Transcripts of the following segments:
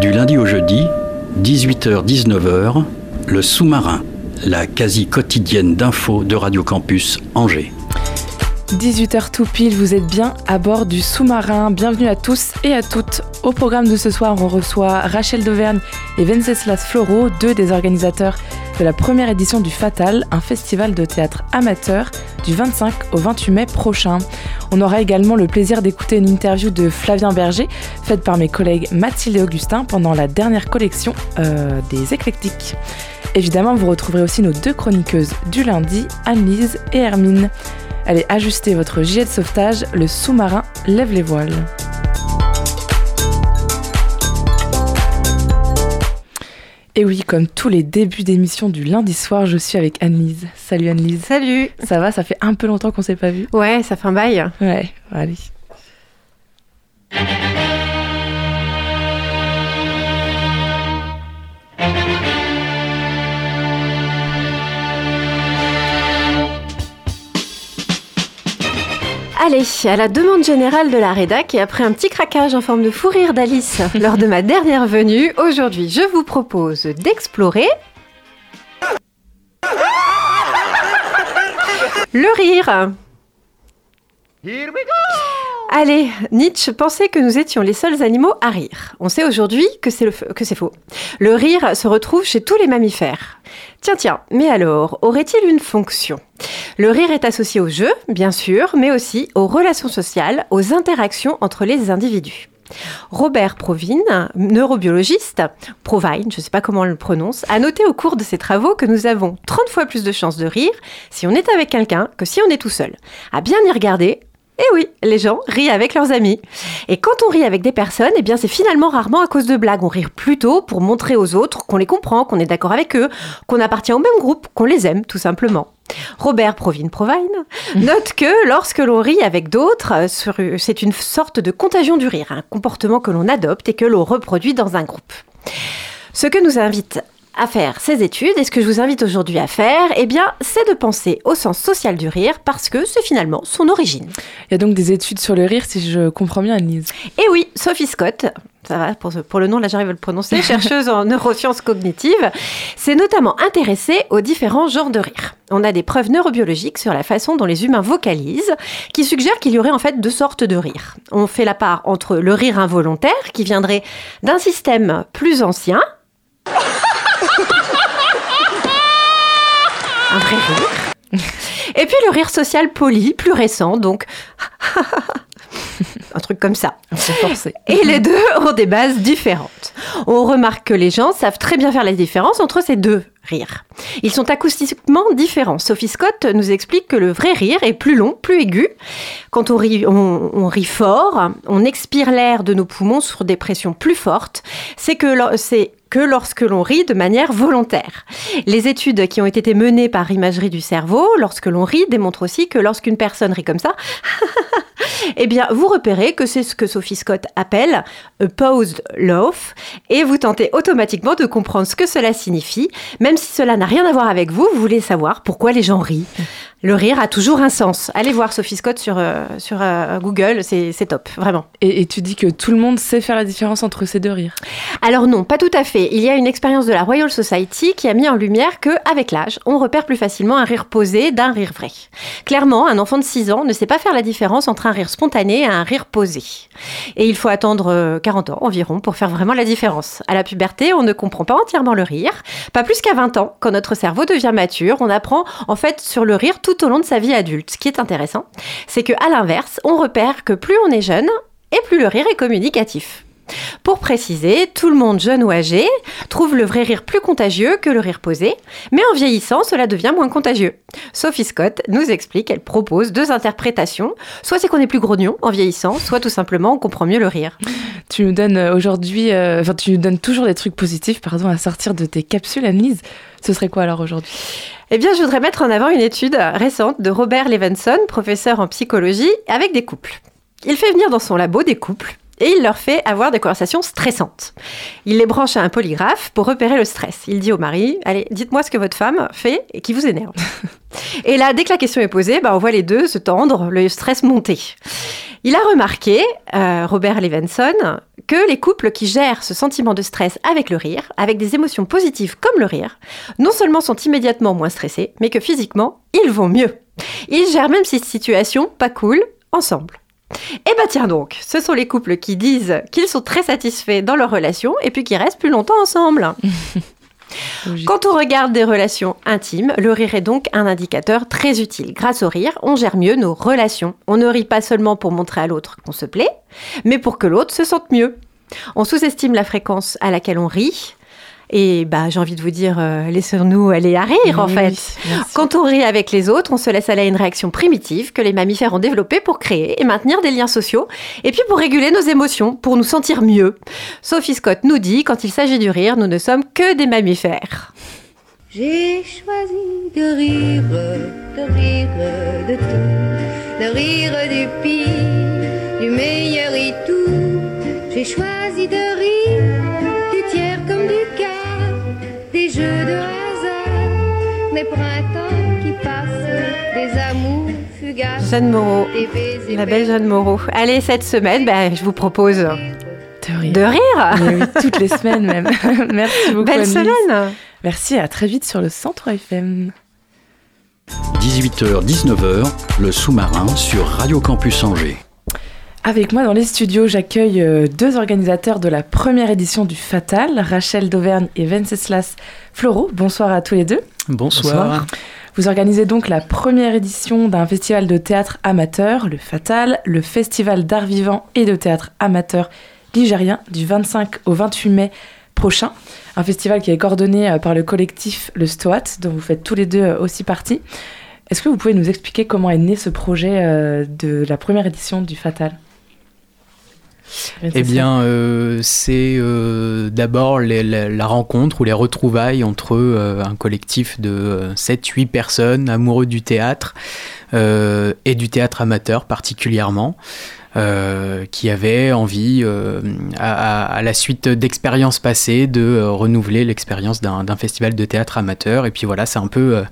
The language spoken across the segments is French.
Du lundi au jeudi, 18h-19h, le sous-marin, la quasi quotidienne d'infos de Radio Campus Angers. 18h tout pile, vous êtes bien à bord du sous-marin. Bienvenue à tous et à toutes. Au programme de ce soir, on reçoit Rachel Dauvergne et Venceslas Floro, deux des organisateurs de la première édition du Fatal, un festival de théâtre amateur du 25 au 28 mai prochain. On aura également le plaisir d'écouter une interview de Flavien Berger, faite par mes collègues Mathilde et Augustin pendant la dernière collection euh, des éclectiques. Évidemment, vous retrouverez aussi nos deux chroniqueuses du lundi, Anne-Lise et Hermine. Allez, ajustez votre gilet de sauvetage, le sous-marin lève les voiles. Et oui, comme tous les débuts d'émission du lundi soir, je suis avec Anne-Lise. Salut Anne-Lise. Salut Ça va, ça fait un peu longtemps qu'on s'est pas vu. Ouais, ça fait un bail. Ouais, allez. Allez, à la demande générale de la rédac et après un petit craquage en forme de fou rire d'Alice lors de ma dernière venue, aujourd'hui je vous propose d'explorer le rire. Allez, Nietzsche pensait que nous étions les seuls animaux à rire. On sait aujourd'hui que c'est le f- que c'est faux. Le rire se retrouve chez tous les mammifères. Tiens, tiens, mais alors, aurait-il une fonction? Le rire est associé au jeu, bien sûr, mais aussi aux relations sociales, aux interactions entre les individus. Robert Provine, neurobiologiste, Provine, je ne sais pas comment on le prononce, a noté au cours de ses travaux que nous avons 30 fois plus de chances de rire si on est avec quelqu'un que si on est tout seul. À bien y regarder, eh oui, les gens rient avec leurs amis. Et quand on rit avec des personnes, eh bien c'est finalement rarement à cause de blagues. On rit plutôt pour montrer aux autres qu'on les comprend, qu'on est d'accord avec eux, qu'on appartient au même groupe, qu'on les aime, tout simplement. Robert Provine Provine note que lorsque l'on rit avec d'autres, euh, sur- c'est une sorte de contagion du rire, un comportement que l'on adopte et que l'on reproduit dans un groupe. Ce que nous invite à faire ces études et ce que je vous invite aujourd'hui à faire, eh bien, c'est de penser au sens social du rire parce que c'est finalement son origine. Il y a donc des études sur le rire, si je comprends bien, Anne-Lise. Et oui, Sophie Scott, ça va, pour, ce- pour le nom, là j'arrive à le prononcer, chercheuse en neurosciences cognitives, s'est notamment intéressée aux différents genres de rire. On a des preuves neurobiologiques sur la façon dont les humains vocalisent, qui suggèrent qu'il y aurait en fait deux sortes de rire. On fait la part entre le rire involontaire, qui viendrait d'un système plus ancien, un vrai rire, et puis le rire social poli, plus récent, donc un truc comme ça. Forcé. Et les deux ont des bases différentes. On remarque que les gens savent très bien faire la différence entre ces deux rires. Ils sont acoustiquement différents. Sophie Scott nous explique que le vrai rire est plus long, plus aigu. Quand on rit, on, on rit fort, on expire l'air de nos poumons sur des pressions plus fortes. C'est que, c'est que lorsque l'on rit de manière volontaire. Les études qui ont été menées par imagerie du cerveau, lorsque l'on rit, démontrent aussi que lorsqu'une personne rit comme ça, eh bien, vous repérez que c'est ce que Sophie Scott appelle a paused laugh et vous tentez automatiquement de comprendre ce que cela signifie, même si cela n'a rien à voir avec vous, vous voulez savoir pourquoi les gens rient. Le rire a toujours un sens. Allez voir Sophie Scott sur, euh, sur euh, Google, c'est c'est top, vraiment. Et, et tu dis que tout le monde sait faire la différence entre ces deux rires. Alors non, pas tout à fait. Il y a une expérience de la Royal Society qui a mis en lumière que, avec l'âge, on repère plus facilement un rire posé d'un rire vrai. Clairement, un enfant de 6 ans ne sait pas faire la différence entre un rire spontané et un rire posé. Et il faut attendre euh, 40 ans environ pour faire vraiment la différence. À la puberté, on ne comprend pas entièrement le rire. Pas plus qu'à 20 ans, quand notre cerveau devient mature, on apprend en fait sur le rire tout au long de sa vie adulte. Ce qui est intéressant, c'est que à l'inverse, on repère que plus on est jeune et plus le rire est communicatif. Pour préciser, tout le monde, jeune ou âgé, trouve le vrai rire plus contagieux que le rire posé, mais en vieillissant, cela devient moins contagieux. Sophie Scott nous explique, elle propose deux interprétations. Soit c'est qu'on est plus grognon en vieillissant, soit tout simplement on comprend mieux le rire. Tu nous donnes euh, aujourd'hui, euh, enfin tu nous donnes toujours des trucs positifs, pardon, à sortir de tes capsules, Annelise. Ce serait quoi alors aujourd'hui? Eh bien, je voudrais mettre en avant une étude récente de Robert Levenson, professeur en psychologie, avec des couples. Il fait venir dans son labo des couples et il leur fait avoir des conversations stressantes. Il les branche à un polygraphe pour repérer le stress. Il dit au mari Allez, dites-moi ce que votre femme fait et qui vous énerve. et là, dès que la question est posée, bah, on voit les deux se tendre, le stress monter. Il a remarqué, euh, Robert Levenson, que les couples qui gèrent ce sentiment de stress avec le rire, avec des émotions positives comme le rire, non seulement sont immédiatement moins stressés, mais que physiquement, ils vont mieux. Ils gèrent même ces situations pas cool ensemble. Eh bah tiens donc, ce sont les couples qui disent qu'ils sont très satisfaits dans leur relation et puis qui restent plus longtemps ensemble. Quand on regarde des relations intimes, le rire est donc un indicateur très utile. Grâce au rire, on gère mieux nos relations. On ne rit pas seulement pour montrer à l'autre qu'on se plaît, mais pour que l'autre se sente mieux. On sous-estime la fréquence à laquelle on rit, et bah, j'ai envie de vous dire, euh, laissons-nous aller à rire, en Oui, fait. oui. Quand on rit avec les autres, on se laisse aller à une réaction primitive que les mammifères ont développée pour créer et maintenir des liens sociaux, et puis pour réguler nos émotions, pour nous sentir mieux. Sophie Scott nous dit, quand il s'agit du rire, nous ne sommes que des mammifères. J'ai choisi de rire, de rire de tout, de rire du pire, du meilleur et tout. J'ai choisi de rire jeux de hasard, des printemps qui passent, des amours fugaces. Jeanne Moreau, la belle Jeanne Moreau. Allez, cette semaine, bah, je vous propose De rire. de rire. Mais oui, toutes les semaines même. Merci beaucoup. Belle Annelise. semaine. Merci, à très vite sur le Centre FM. 18h-19h, le sous-marin sur Radio Campus Angers. Avec moi dans les studios, j'accueille euh, deux organisateurs de la première édition du Fatal, Rachel d'Auvergne et Venceslas Floro. Bonsoir à tous les deux. Bonsoir. Vous organisez donc la première édition d'un festival de théâtre amateur, le Fatal, le festival d'art vivant et de théâtre amateur ligérien du 25 au 28 mai prochain. Un festival qui est coordonné euh, par le collectif Le Stoat, dont vous faites tous les deux euh, aussi partie. Est-ce que vous pouvez nous expliquer comment est né ce projet de la première édition du Fatal? Eh bien, euh, c'est euh, d'abord la, rencontre ou les retrouvailles entre euh, un collectif de 7-8 personnes amoureux du théâtre et du théâtre amateur particulièrement. euh, qui avaient envie, euh, à, la suite d'expériences passées, de euh, renouveler l'expérience d'un festival de théâtre amateur. Et puis voilà, c'est un peu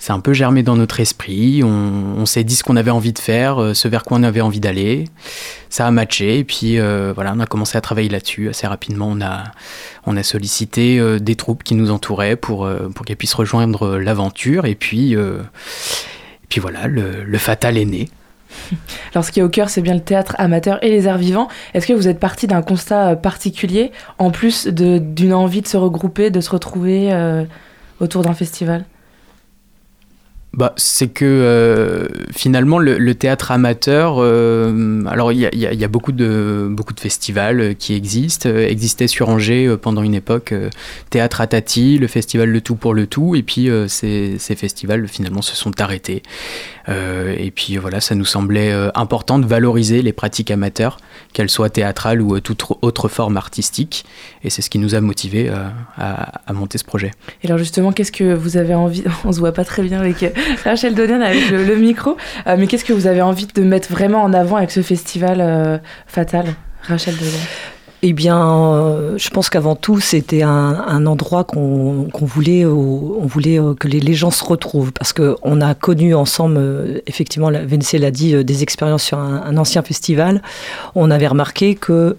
c'est un peu germé dans notre esprit. On, s'est dit ce qu'on avait envie de faire, euh, ce vers quoi on avait envie d'aller. Ça a matché et puis euh, voilà, on a commencé à travailler là-dessus assez rapidement. On a, on a sollicité euh, des troupes qui nous entouraient pour, pour qu'elles puissent rejoindre l'aventure. Et puis, et puis voilà, le, fatal est né. Alors, ce qui est au cœur, c'est bien le théâtre amateur et les arts vivants. Est-ce que vous êtes parti d'un constat particulier, en plus d'une envie de se regrouper, de se retrouver autour d'un festival? Bah, c'est que euh, finalement le, théâtre amateur, euh, alors il y a, beaucoup de beaucoup de festivals euh, qui existent, existait sur Angers pendant une époque Théâtre à Tati, le festival Le Tout pour le Tout, et puis ces, ces festivals finalement se sont arrêtés. Et puis voilà, ça nous semblait important de valoriser les pratiques amateurs, qu'elles soient théâtrales ou toute autre forme artistique, et c'est ce qui nous a motivés à, à monter ce projet. Et alors justement, qu'est-ce que vous avez envie? On se voit pas très bien avec Rachel Dodian avec le, micro, euh, mais qu'est-ce que vous avez envie de mettre vraiment en avant avec ce festival euh, fatal Rachel Dodian. Eh bien, euh, je pense qu'avant tout, c'était un, endroit qu'on qu'on voulait, au- on voulait euh, que les, gens se retrouvent, parce que on a connu ensemble, euh, effectivement, la- Vinci l'a dit, euh, des expériences sur un ancien festival. On avait remarqué que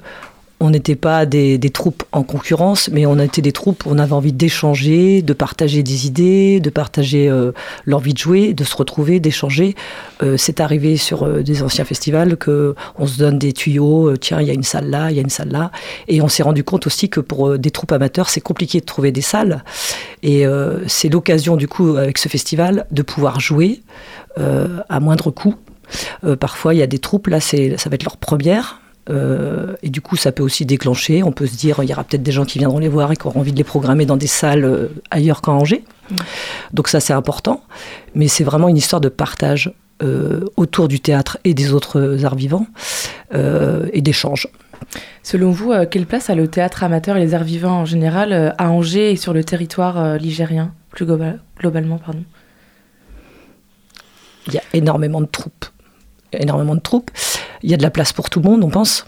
on n'était pas des, des troupes en concurrence, mais on était des troupes où on avait envie d'échanger, de partager des idées, de partager euh, l'envie de jouer, de se retrouver, d'échanger. Euh, c'est arrivé sur euh, des anciens festivals que on se donne des tuyaux, euh, tiens, il y a une salle là, il y a une salle là. Et on s'est rendu compte aussi que pour euh, des troupes amateurs, c'est compliqué de trouver des salles. Et euh, c'est l'occasion, du coup, avec ce festival, de pouvoir jouer à moindre coût. Euh, parfois, il y a des troupes, là, ça va être leur première. Euh, et du coup, ça peut aussi déclencher. On peut se dire, il y aura peut-être des gens qui viendront les voir et qui auront envie de les programmer dans des salles euh, ailleurs qu'à Angers. Donc ça, c'est important. Mais c'est vraiment une histoire de partage euh, autour du théâtre et des autres arts vivants euh, et d'échange. Selon vous, quelle place a le théâtre amateur et les arts vivants en général à Angers et sur le territoire ligérien, plus globa- globalement pardon Il y a énormément de troupes. Énormément de troupes. Il y a de la place pour tout le monde, on pense.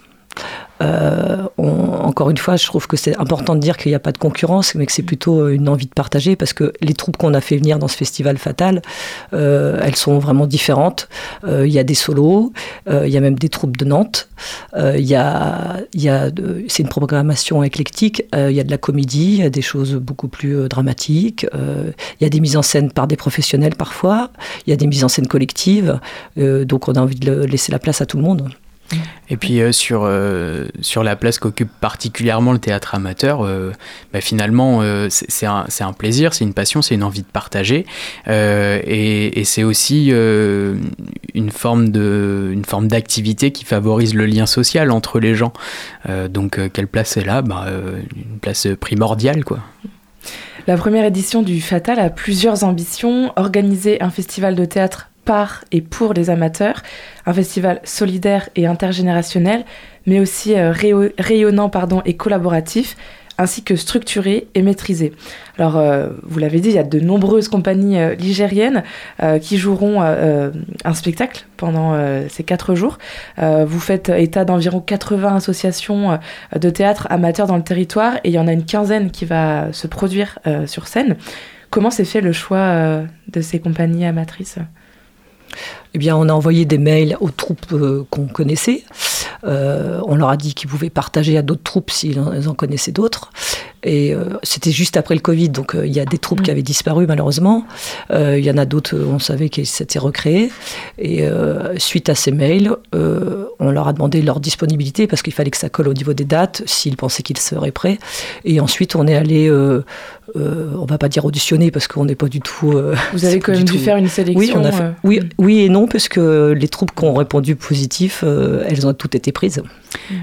Euh, encore une fois, je trouve que c'est important de dire qu'il n'y a pas de concurrence, mais que c'est plutôt une envie de partager, parce que les troupes qu'on a fait venir dans ce festival fatal, euh, elles sont vraiment différentes. Euh, Il y a des solos, il y a même des troupes de Nantes. Il y a, y a c'est une programmation éclectique. Il y a de la comédie, il y a des choses beaucoup plus dramatiques. Il y a des mises en scène par des professionnels parfois. Il y a des mises en scène collectives. Donc on a envie de laisser la place à tout le monde. Et puis euh, sur, euh, sur la place qu'occupe particulièrement le théâtre amateur, euh, bah, finalement c'est un, un plaisir, c'est une passion, c'est une envie de partager. Et c'est aussi une forme d'activité qui favorise le lien social entre les gens. Donc quelle place est là bah, Une place primordiale quoi. La première édition du Fatal a plusieurs ambitions. Organiser un festival de théâtre par et pour les amateurs, un festival solidaire et intergénérationnel, mais aussi euh, rayo- rayonnant pardon, et collaboratif, ainsi que structuré et maîtrisé. Alors, euh, vous l'avez dit, il y a de nombreuses compagnies euh, ligériennes euh, qui joueront un spectacle pendant ces quatre jours. Vous faites état d'environ 80 associations de théâtre amateurs dans le territoire et il y en a une quinzaine qui va se produire sur scène. Comment s'est fait le choix de ces compagnies amatrices? Eh bien, on a envoyé des mails aux troupes euh, qu'on connaissait. Euh, on leur a dit qu'ils pouvaient partager à d'autres troupes s'ils en, connaissaient d'autres. Et euh, c'était juste après le Covid, donc euh, il y a des troupes qui avaient disparu malheureusement. Il y en a d'autres, on savait qu'elles s'étaient recréées. Et suite à ces mails, on leur a demandé leur disponibilité parce qu'il fallait que ça colle au niveau des dates, s'ils pensaient qu'ils seraient prêts. Et ensuite, on est allé, euh, euh, on va pas dire auditionner parce qu'on n'est pas du tout. euh, Vous avez quand même dû tout- faire une sélection. oui, on a fait- oui, oui et non, parce que les troupes qui ont répondu positif, elles ont toutes été prises.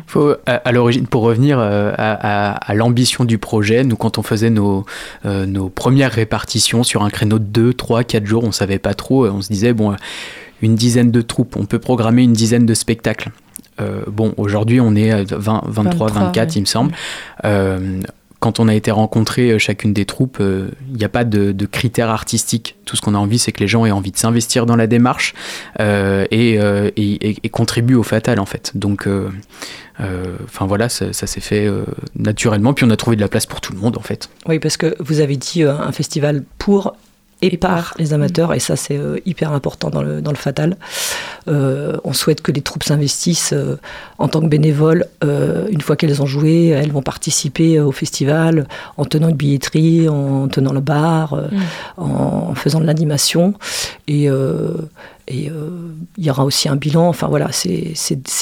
Faut, à, à l'origine, pour revenir euh, à, à- à l'ambition du projet, nous, quand on faisait nos, euh, nos premières répartitions sur un créneau de 2, 3, 4 jours, on savait pas trop. euh, On se disait, bon, une dizaine de troupes, on peut programmer une dizaine de spectacles. Euh, bon, aujourd'hui, on est à 20, 23, 23, 24, ouais. il me semble. Euh, quand on a été rencontrer euh, chacune des troupes, euh, il n'y a pas de, critères artistiques. Tout ce qu'on a envie, c'est que les gens aient envie de s'investir dans la démarche euh, et, euh, contribuent au fatal, en fait. Donc, euh, euh, enfin voilà, ça, s'est fait euh, naturellement. Puis on a trouvé de la place pour tout le monde, en fait. Oui, parce que vous avez dit euh, un festival pour et, Et par, par. les amateurs, et ça c'est euh, hyper important dans le, dans le fatal. Euh, on souhaite que les troupes s'investissent euh, en tant que bénévoles. Une fois qu'elles ont joué, elles vont participer au festival en tenant une billetterie, en tenant le bar, euh, Mm. en faisant de l'animation. Et et euh, il y aura aussi un bilan. Enfin voilà, c'est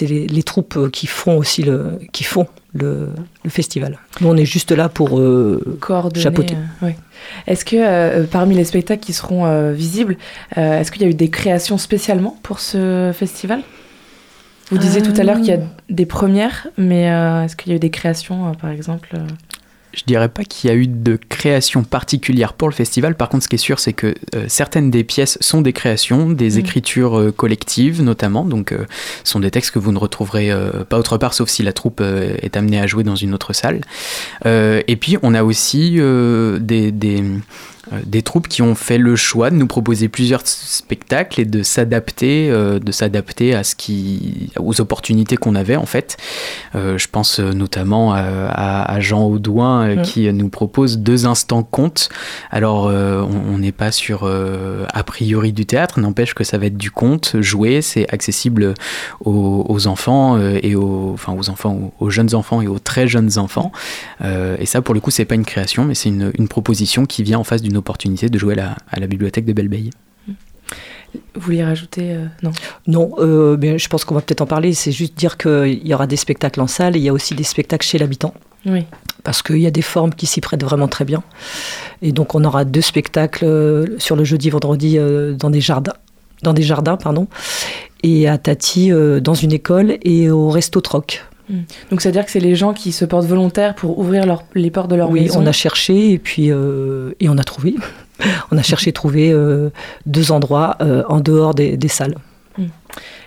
les, les troupes euh, qui font aussi le, qui font le, le festival. Nous on est juste là pour euh. Chapeauté. euh, ouais. Est-ce que parmi les spectacles qui seront visibles, est-ce qu'il y a eu des créations spécialement pour ce festival? Vous disiez tout à l'heure qu'il y a des premières, mais est-ce qu'il y a eu des créations, par exemple Je dirais pas qu'il y a eu de création particulière pour le festival. Par contre, ce qui est sûr, c'est que euh, certaines des pièces sont des créations, des Mm. écritures euh, collectives notamment. Donc, euh, ce sont des textes que vous ne retrouverez pas autre part, sauf si la troupe est amenée à jouer dans une autre salle. Et puis, on a aussi des, des, des troupes qui ont fait le choix de nous proposer plusieurs spectacles et de s'adapter, euh, de s'adapter à ce qui, aux opportunités qu'on avait en fait. Euh, je pense euh, notamment à, à- à Jean Audouin euh, Mm. qui nous propose deux instants contes. Alors euh, on n'est pas sur euh, a priori du théâtre, n'empêche que ça va être du conte joué, c'est accessible aux, aux enfants euh, et aux, enfin aux enfants, aux, aux jeunes enfants et aux très jeunes enfants. Euh, et ça pour le coup c'est pas une création, mais c'est une, une proposition qui vient en face d'une opportunité de jouer à la, à la bibliothèque de Belleveille. Vous vouliez rajouter euh, Non? Non, euh, mais je pense qu'on va peut-être en parler. C'est juste dire qu'il y aura des spectacles en salle et il y a aussi des spectacles chez l'habitant. Oui. Parce qu'il y a des formes qui s'y prêtent vraiment très bien. Et donc on aura deux spectacles euh, sur le jeudi, vendredi euh, dans des jardins. Dans des jardins, pardon. Et à Tati, euh, dans une école et au Resto Troc. Donc c'est-à-dire que c'est les gens qui se portent volontaires pour ouvrir leur- les portes de leur Oui, maison on a cherché et puis euh, et on a trouvé. On a cherché trouver euh, deux endroits euh, en dehors des, des salles.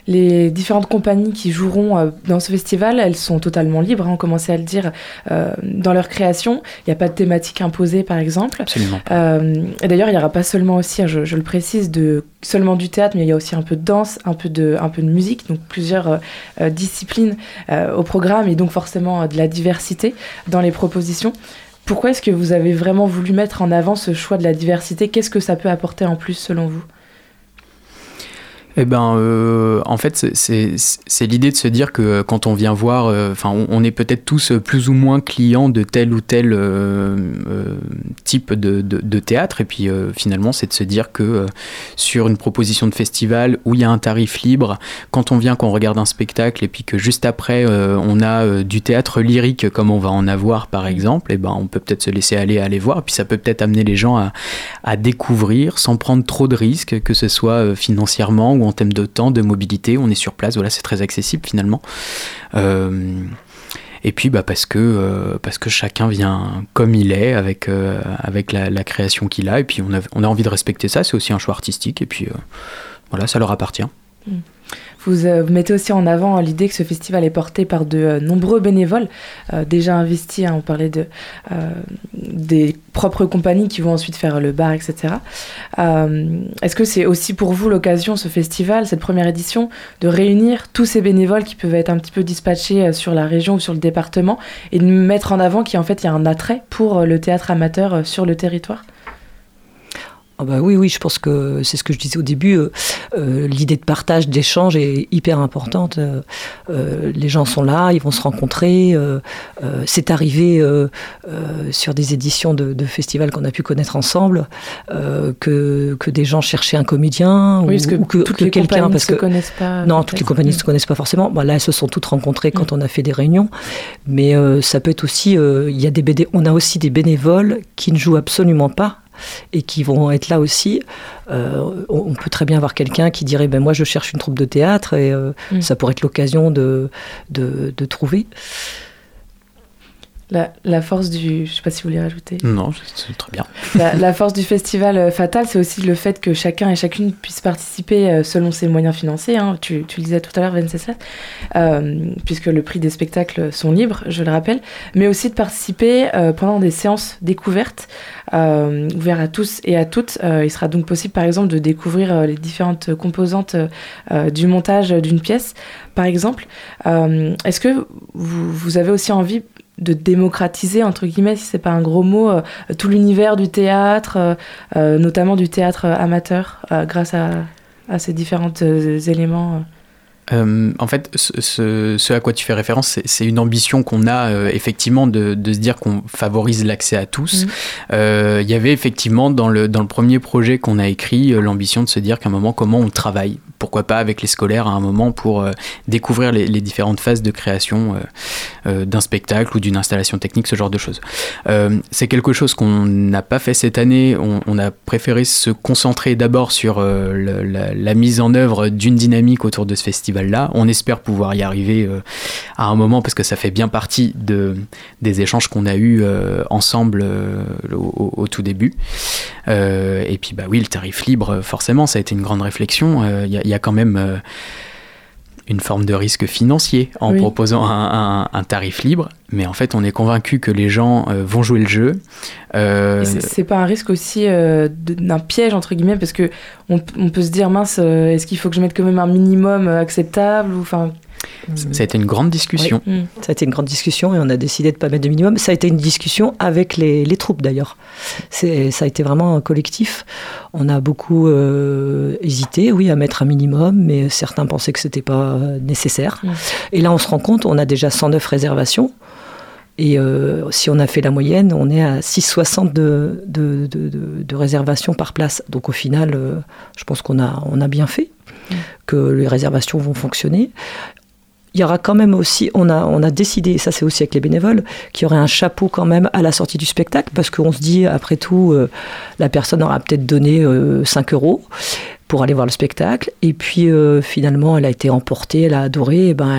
Les différentes compagnies qui joueront euh, dans ce festival, elles sont totalement libres, hein, on commençait à le dire, euh, dans leur création. Il n'y a pas de thématique imposée, par exemple. Absolument. Euh, et d'ailleurs, il n'y aura pas seulement aussi, hein, je, je le précise, de, seulement du théâtre, mais il y a aussi un peu de danse, un peu de, un peu de musique, donc plusieurs euh, disciplines au programme et donc forcément de la diversité dans les propositions. Pourquoi est-ce que vous avez vraiment voulu mettre en avant ce choix de la diversité? Qu'est-ce que ça peut apporter en plus selon vous? Eh ben, euh, en fait, c'est- l'idée de se dire que quand on vient voir, euh, enfin, on, est peut-être tous plus ou moins clients de tel ou tel euh, type de, de- théâtre, et puis finalement, c'est de se dire que sur une proposition de festival où il y a un tarif libre, quand on vient, qu'on regarde un spectacle, et puis que juste après, on a du théâtre lyrique comme on va en avoir par exemple, et ben, on peut peut-être se laisser aller aller voir, et puis ça peut peut-être amener les gens à, à découvrir sans prendre trop de risques, que ce soit financièrement ou en termes de temps, de mobilité. On est sur place, voilà, c'est très accessible finalement. Euh, et puis bah, parce, que, euh, parce que chacun vient comme il est, avec, euh, avec la, création qu'il a, et puis on a, on a envie de respecter ça, c'est aussi un choix artistique, et puis voilà, ça leur appartient. Vous, euh, vous mettez aussi en avant l'idée que ce festival est porté par de euh, nombreux bénévoles euh, déjà investis. hein, on parlait de, des propres compagnies qui vont ensuite faire le bar, etc. Est-ce que c'est aussi pour vous l'occasion, ce festival, cette première édition, de réunir tous ces bénévoles qui peuvent être un petit peu dispatchés sur la région ou sur le département et de mettre en avant qu'en fait il y a un attrait pour le théâtre amateur sur le territoire? Ah bah oui, oui, je pense que c'est ce que je disais au début. euh, euh, L'idée de partage, d'échange est hyper importante. Euh, les gens sont là, ils vont se rencontrer. c'est arrivé sur des éditions de, de festivals qu'on a pu connaître ensemble que, que des gens cherchaient un comédien Oui, parce que, ou que, toutes que les quelqu'un. Parce se que connaissent pas. non, toutes les compagnies ne se connaissent pas forcément. Bah, là, elles se sont toutes rencontrées quand on a fait des réunions. Mais ça peut être aussi, il y a des BD, on a aussi des bénévoles qui ne jouent absolument pas et qui vont être là aussi. Euh, on, peut très bien avoir quelqu'un qui dirait, ben moi, je cherche une troupe de théâtre et euh, Mm. ça pourrait être l'occasion de, de, de trouver. La, la force du. Je sais pas si vous voulez rajouter. Non, c'est très bien. La, la force du festival euh, Fatal, c'est aussi le fait que chacun et chacune puisse participer euh, selon ses moyens financiers. hein. Tu, tu le disais tout à l'heure, Venceslas, euh, puisque le prix des spectacles sont libres, je le rappelle, mais aussi de participer euh, pendant des séances découvertes, euh, ouvertes à tous et à toutes. Il sera donc possible, par exemple, de découvrir les différentes composantes du montage d'une pièce, par exemple. Est-ce que vous, vous avez aussi envie de démocratiser, entre guillemets, si c'est pas un gros mot, euh, tout l'univers du théâtre, euh, euh, notamment du théâtre amateur, euh, grâce à, à ces différents éléments. en fait, ce, à quoi tu fais référence, c'est- une ambition qu'on a euh, effectivement de, de se dire qu'on favorise l'accès à tous. Euh, Il y avait effectivement dans le, dans le premier projet qu'on a écrit l'ambition de se dire qu'à un moment, comment on travaille Pourquoi pas avec les scolaires à un moment pour euh, découvrir les, différentes phases de création euh, euh, d'un spectacle ou d'une installation technique, ce genre de choses. C'est quelque chose qu'on n'a pas fait cette année. On, a préféré se concentrer d'abord sur la, mise en œuvre d'une dynamique autour de ce festival-là. On espère pouvoir y arriver à un moment parce que ça fait bien partie de, des échanges qu'on a eus ensemble au, tout début. Et puis, bah oui, le tarif libre, forcément, ça a été une grande réflexion. Y a quand même. euh, une forme de risque financier en Oui. proposant un, un- un tarif libre, mais en fait on est convaincu que les gens euh, vont jouer le jeu. Euh, c'est- pas un risque aussi euh, d'un piège, entre guillemets, parce que on, on peut se dire, mince, est-ce qu'il faut que je mette quand même un minimum acceptable ou, enfin, ça a été une grande discussion. hmm. Ça a été une grande discussion et on a décidé de ne pas mettre de minimum. Ça a été une discussion avec les, les troupes d'ailleurs. Ça a été vraiment un collectif. On a beaucoup euh, hésité, oui, à mettre un minimum, mais certains pensaient que ce n'était pas nécessaire. Mm. Et là, on se rend compte, on a déjà 109 réservations. Et euh, si on a fait la moyenne, on est à 6,60 de, de, de, de- de réservations par place. Donc au final, euh, je pense qu'on a, on a bien fait, que les réservations vont fonctionner. Il y aura quand même aussi, on a, on a décidé, et ça c'est aussi avec les bénévoles, qu'il y aurait un chapeau quand même à la sortie du spectacle, parce qu'on se dit, après tout, euh, la personne aura peut-être donné euh, 5 euros pour aller voir le spectacle. Et puis finalement, elle a été emportée, elle a adoré. Et ben,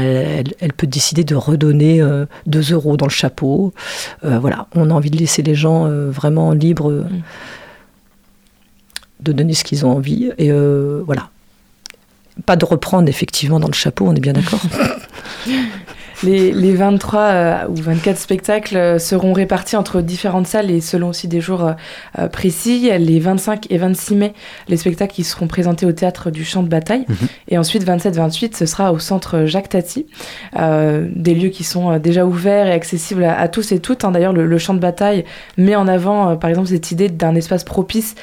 elle, peut décider de redonner 2 euros dans le chapeau. voilà, on a envie de laisser les gens vraiment libres. Mm. de donner ce qu'ils ont envie. Et voilà. Pas de reprendre effectivement dans le chapeau, on est bien d'accord les, 23 euh, ou 24 spectacles euh, seront répartis entre différentes salles et selon aussi des jours euh, précis. Les 25 et 26 mai, les spectacles qui seront présentés au théâtre du Champ de Bataille. Mhm. Et ensuite, 27-28, ce sera au centre Jacques Tati. des lieux qui sont déjà ouverts et accessibles à, tous et toutes. Hein. D'ailleurs, le, le, Champ de Bataille met en avant, par exemple, cette idée d'un espace propice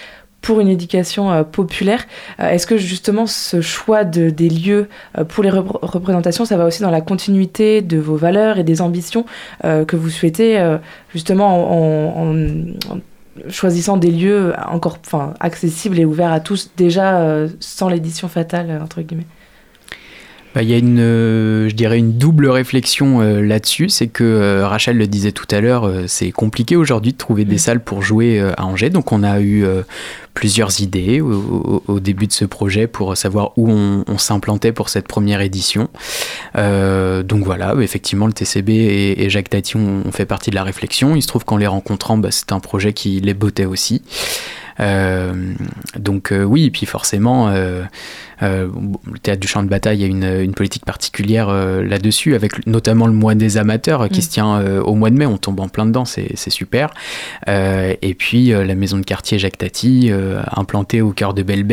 pour une éducation euh, populaire. Euh, est-ce que justement ce choix de, des lieux euh, pour les représentations, ça va aussi dans la continuité de vos valeurs et des ambitions que vous souhaitez justement en, choisissant des lieux encore accessibles et ouverts à tous déjà sans l'édition fatale entre guillemets? Bah, il y a une, euh, je dirais une double réflexion euh, là-dessus, c'est que euh, Rachel le disait tout à l'heure, c'est compliqué aujourd'hui de trouver des mm. salles pour jouer à Angers, donc on a eu plusieurs idées au, début de ce projet pour savoir où on, s'implantait pour cette première édition. donc voilà, effectivement le TCB et, Jacques Tati ont, fait partie de la réflexion. Il se trouve qu'en les rencontrant, bah, c'est un projet qui les bottait aussi. Donc oui, et puis forcément euh, le théâtre du champ de bataille, a une, une politique particulière euh, là-dessus, avec notamment le mois des amateurs qui mm. se tient euh, au mois de mai. On tombe en plein dedans, c'est super. et puis la maison de quartier Jacques Tati, implantée au cœur de Belle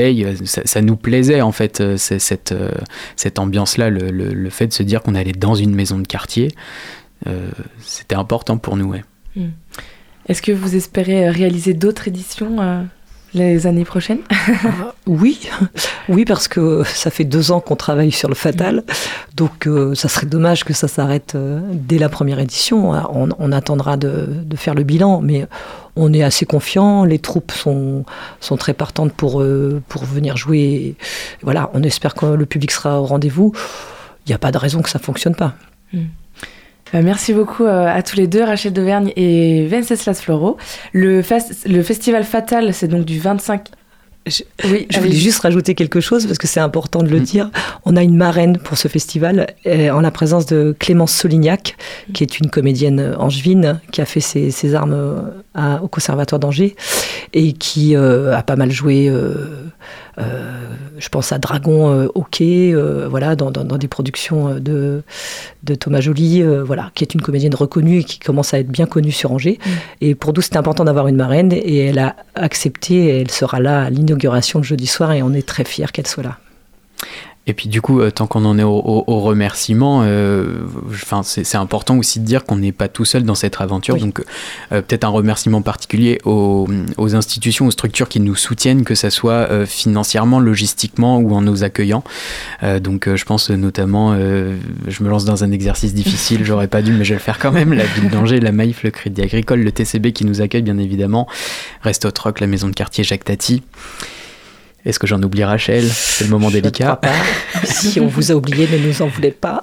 ça, ça, nous plaisait en fait cette, cette ambiance-là, le, le, fait de se dire qu'on allait dans une maison de quartier. C'était important pour nous. Ouais. Mm. Est-ce que vous espérez réaliser d'autres éditions les années prochaines ah, Oui, oui, parce que ça fait deux ans qu'on travaille sur le Fatal, donc euh, ça serait dommage que ça s'arrête euh, dès la première édition. On, attendra de, faire le bilan, mais on est assez confiant. Les troupes sont, sont très partantes pour, euh, pour venir jouer. Voilà, on espère que le public sera au rendez-vous. Il n'y a pas de raison que ça fonctionne pas. Mm. Euh, merci beaucoup euh, à tous les deux, Rachel Devergne et Venceslas Floro. Le, le festival Fatal, c'est donc du 25 je, oui, je voulais juste rajouter quelque chose parce que c'est important de le mm. dire. On a une marraine pour ce festival euh, en la présence de Clémence Solignac, qui est une comédienne angevine qui a fait ses, armes au Conservatoire d'Angers et qui a pas mal joué euh, je pense à Dragon euh, Hockey, euh, voilà, dans, des productions de, de Thomas Joly, voilà, qui est une comédienne reconnue et qui commence à être bien connue sur Angers. Mm. Et pour nous, c'était important d'avoir une marraine et elle a accepté. Et elle sera là à l'inauguration le jeudi soir et on est très fiers qu'elle soit là. Et puis du coup, euh, tant qu'on en est au, remerciement, euh, enfin c'est important aussi de dire qu'on n'est pas tout seul dans cette aventure. Donc euh, peut-être un remerciement particulier aux, institutions, aux structures qui nous soutiennent, que ce soit financièrement, logistiquement ou en nous accueillant. donc je pense notamment, je me lance dans un exercice difficile, j'aurais pas dû, mais je vais le faire quand même. La ville d'Angers, la Maïf, le Crédit Agricole, le TCB qui nous accueille bien évidemment, Resto Troc, la maison de quartier Jacques Tati. Est-ce que j'en oublie Rachel? C'est le moment délicat. si on vous a oublié, ne nous en voulez pas.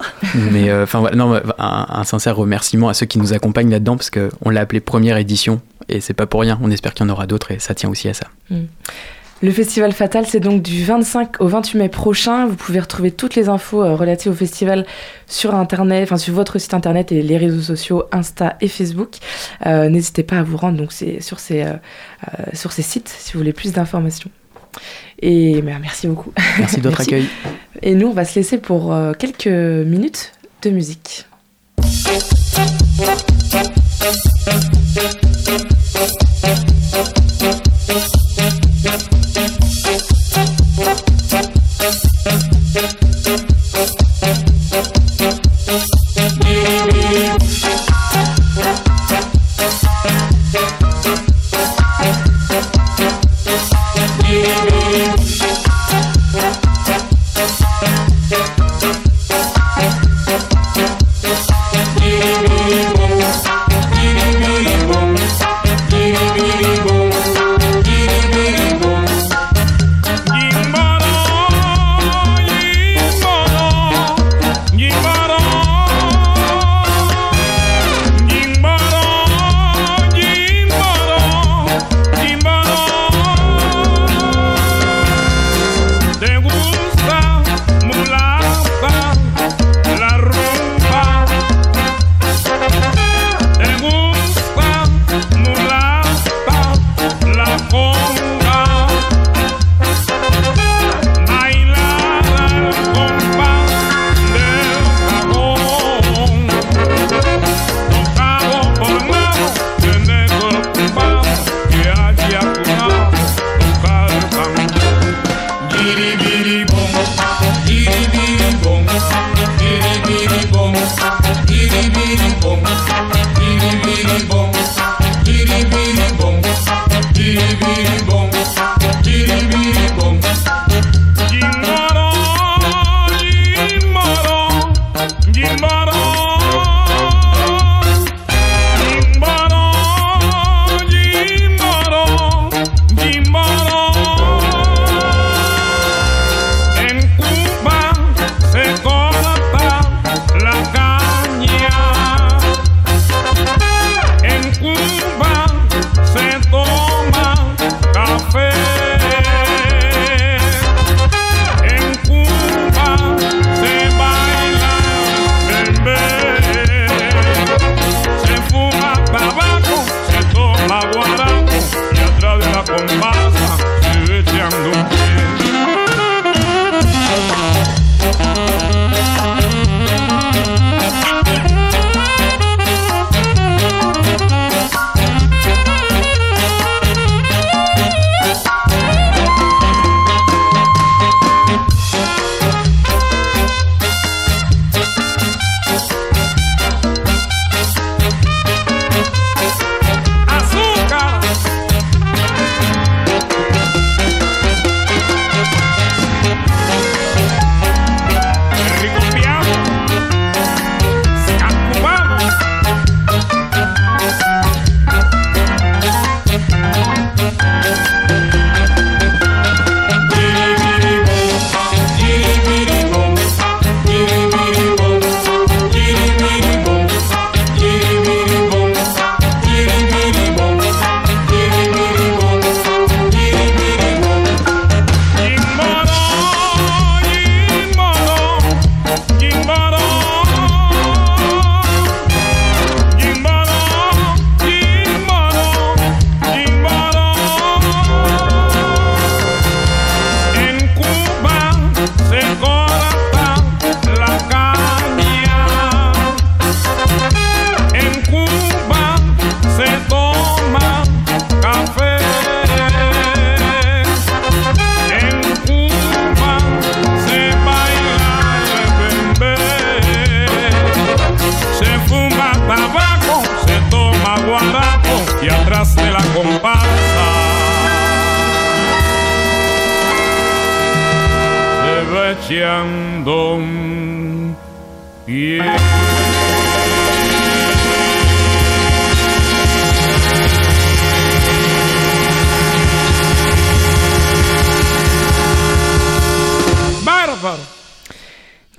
Mais euh, enfin, non, un, sincère remerciement à ceux qui nous accompagnent là-dedans parce qu'on l'a appelé première édition et c'est pas pour rien. On espère qu'il y en aura d'autres et ça tient aussi à ça. Mm. Le festival Fatal, c'est donc du 25 au 28 mai prochain. Vous pouvez retrouver toutes les infos euh, relatives au festival sur internet, enfin sur votre site internet et les réseaux sociaux Insta et Facebook. Euh, n'hésitez pas à vous rendre donc sur ces sur ces sites si vous voulez plus d'informations. Et ben, merci beaucoup. Merci de votre accueil. Et nous, on va se laisser pour euh, quelques minutes de musique.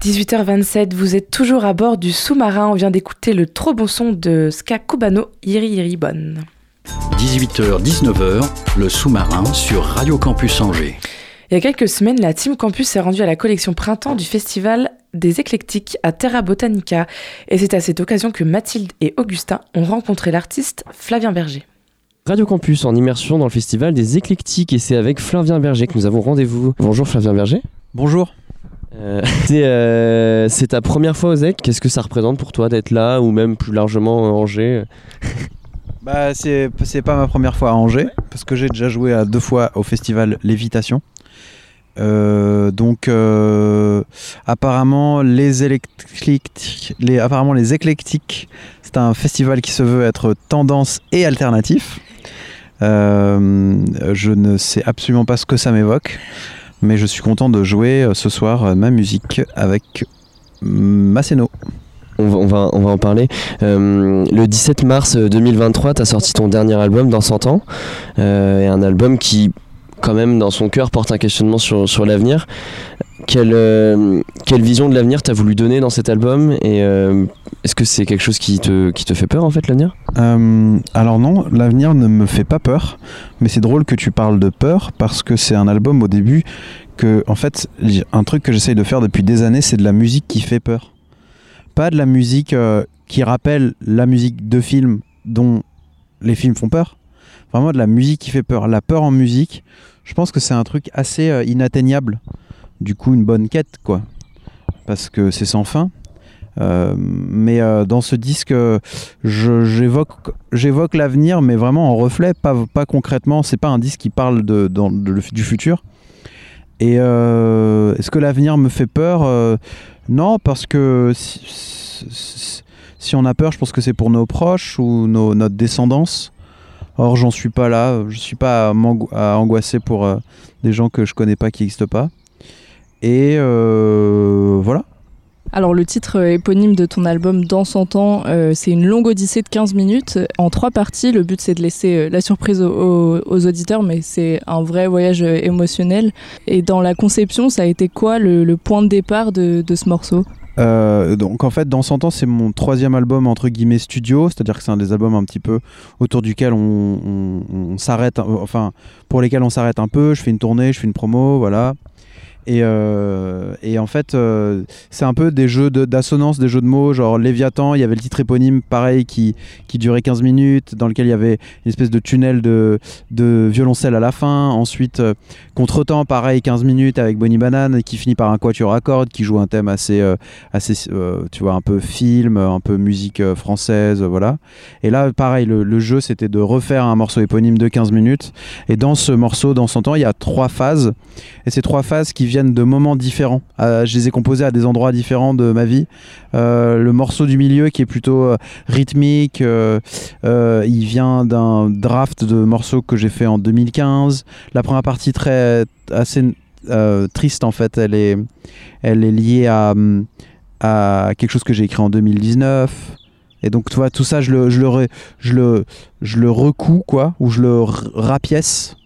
18h27, vous êtes toujours à bord du sous-marin. On vient d'écouter le trop bon son de Ska Cubano, Iri Iri Bon. 18h-19h, le sous-marin sur Radio Campus Angers. Il y a quelques semaines, la Team Campus s'est rendue à la collection printemps du festival des éclectiques à Terra Botanica. Et c'est à cette occasion que Mathilde et Augustin ont rencontré l'artiste Flavien Berger. Radio Campus en immersion dans le festival des éclectiques et c'est avec Flavien Berger que nous avons rendez-vous. Bonjour Flavien Berger. Bonjour. Euh, c'est, euh, c'est ta première fois au ZEC. Qu'est-ce que ça représente pour toi d'être là ou même plus largement à Angers? Bah, c'est, pas ma première fois à Angers, parce que j'ai déjà joué à deux fois au festival Lévitation. Euh, donc, apparemment, les électriques, les, apparemment, les éclectiques, c'est un festival qui se veut être tendance et alternatif. Je ne sais absolument pas ce que ça m'évoque, mais je suis content de jouer euh, ce soir euh, ma musique avec Masséno. on va, en parler. Euh, le 17 mars 2023, tu as sorti ton dernier album dans 100 ans. Et un album qui, quand même, dans son cœur, porte un questionnement sur, sur l'avenir. Quelle, euh, quelle vision de l'avenir t'as voulu donner dans cet album Et euh, est-ce que c'est quelque chose qui te, qui te fait peur, en fait, l'avenir? Euh, alors non, l'avenir ne me fait pas peur, mais c'est drôle que tu parles de peur parce que c'est un album au début que, en fait, un truc que j'essaye de faire depuis des années, c'est de la musique qui fait peur. Pas de la musique qui rappelle la musique de films dont les films font peur. Vraiment de la musique qui fait peur. La peur en musique, je pense que c'est un truc assez euh, inatteignable. Du coup, une bonne quête, quoi. Parce que c'est sans fin. Euh, mais euh, dans ce disque, j'évoque l'avenir, mais vraiment en reflet, pas, concrètement. C'est pas un disque qui parle du futur. Et est-ce que l'avenir me fait peur Non, parce que si on a peur, je pense que c'est pour nos proches ou nos- notre descendance. Or, j'en suis pas là. Je suis pas à, m'ango- à angoisser pour euh, des gens que je connais pas qui n'existent pas. Et euh, voilà. Alors le titre éponyme de ton album Dans 100 ans, euh, c'est une longue odyssée de 15 minutes en trois parties. Le but c'est de laisser la surprise aux, auditeurs, mais c'est un vrai voyage émotionnel. Et dans la conception, ça a été quoi le, point de départ de ce morceau? Euh, donc en fait, dans 100 ans, c'est mon troisième album entre guillemets studio, c'est-à-dire que c'est un des albums un petit peu autour duquel on, on- on s'arrête, enfin pour lesquels on s'arrête un peu. Je fais une tournée, je fais une promo, voilà. Et, euh, et en fait, euh, c'est un peu des jeux d'assonance, des jeux de mots, genre Léviathan, il y avait le titre éponyme, pareil, qui, qui durait 15 minutes, dans lequel il y avait une espèce de tunnel de, de violoncelle à la fin. Ensuite, euh, Contretemps, pareil, 15 minutes avec Bonnie Banane, qui finit par un quatuor à cordes, qui joue un thème assez, assez tu vois, un peu film, un peu musique française, voilà. Et là, pareil, le, le jeu, c'était de refaire un morceau éponyme de 15 minutes. Et dans ce morceau, dans 100 ans, il y a trois phases. Et ces trois phases qui viennent de moments différents. Euh, je les ai composées à des endroits différents de ma vie. Euh, le morceau du milieu qui est plutôt euh, rythmique, il vient d'un draft de morceaux que j'ai fait en 2015. La première partie très assez triste en fait, elle est, elle est liée à, à quelque chose que j'ai écrit en 2019. Et donc, tu vois, tout ça, je le, je le, je le, je le recouds, quoi, ou je le rapièce,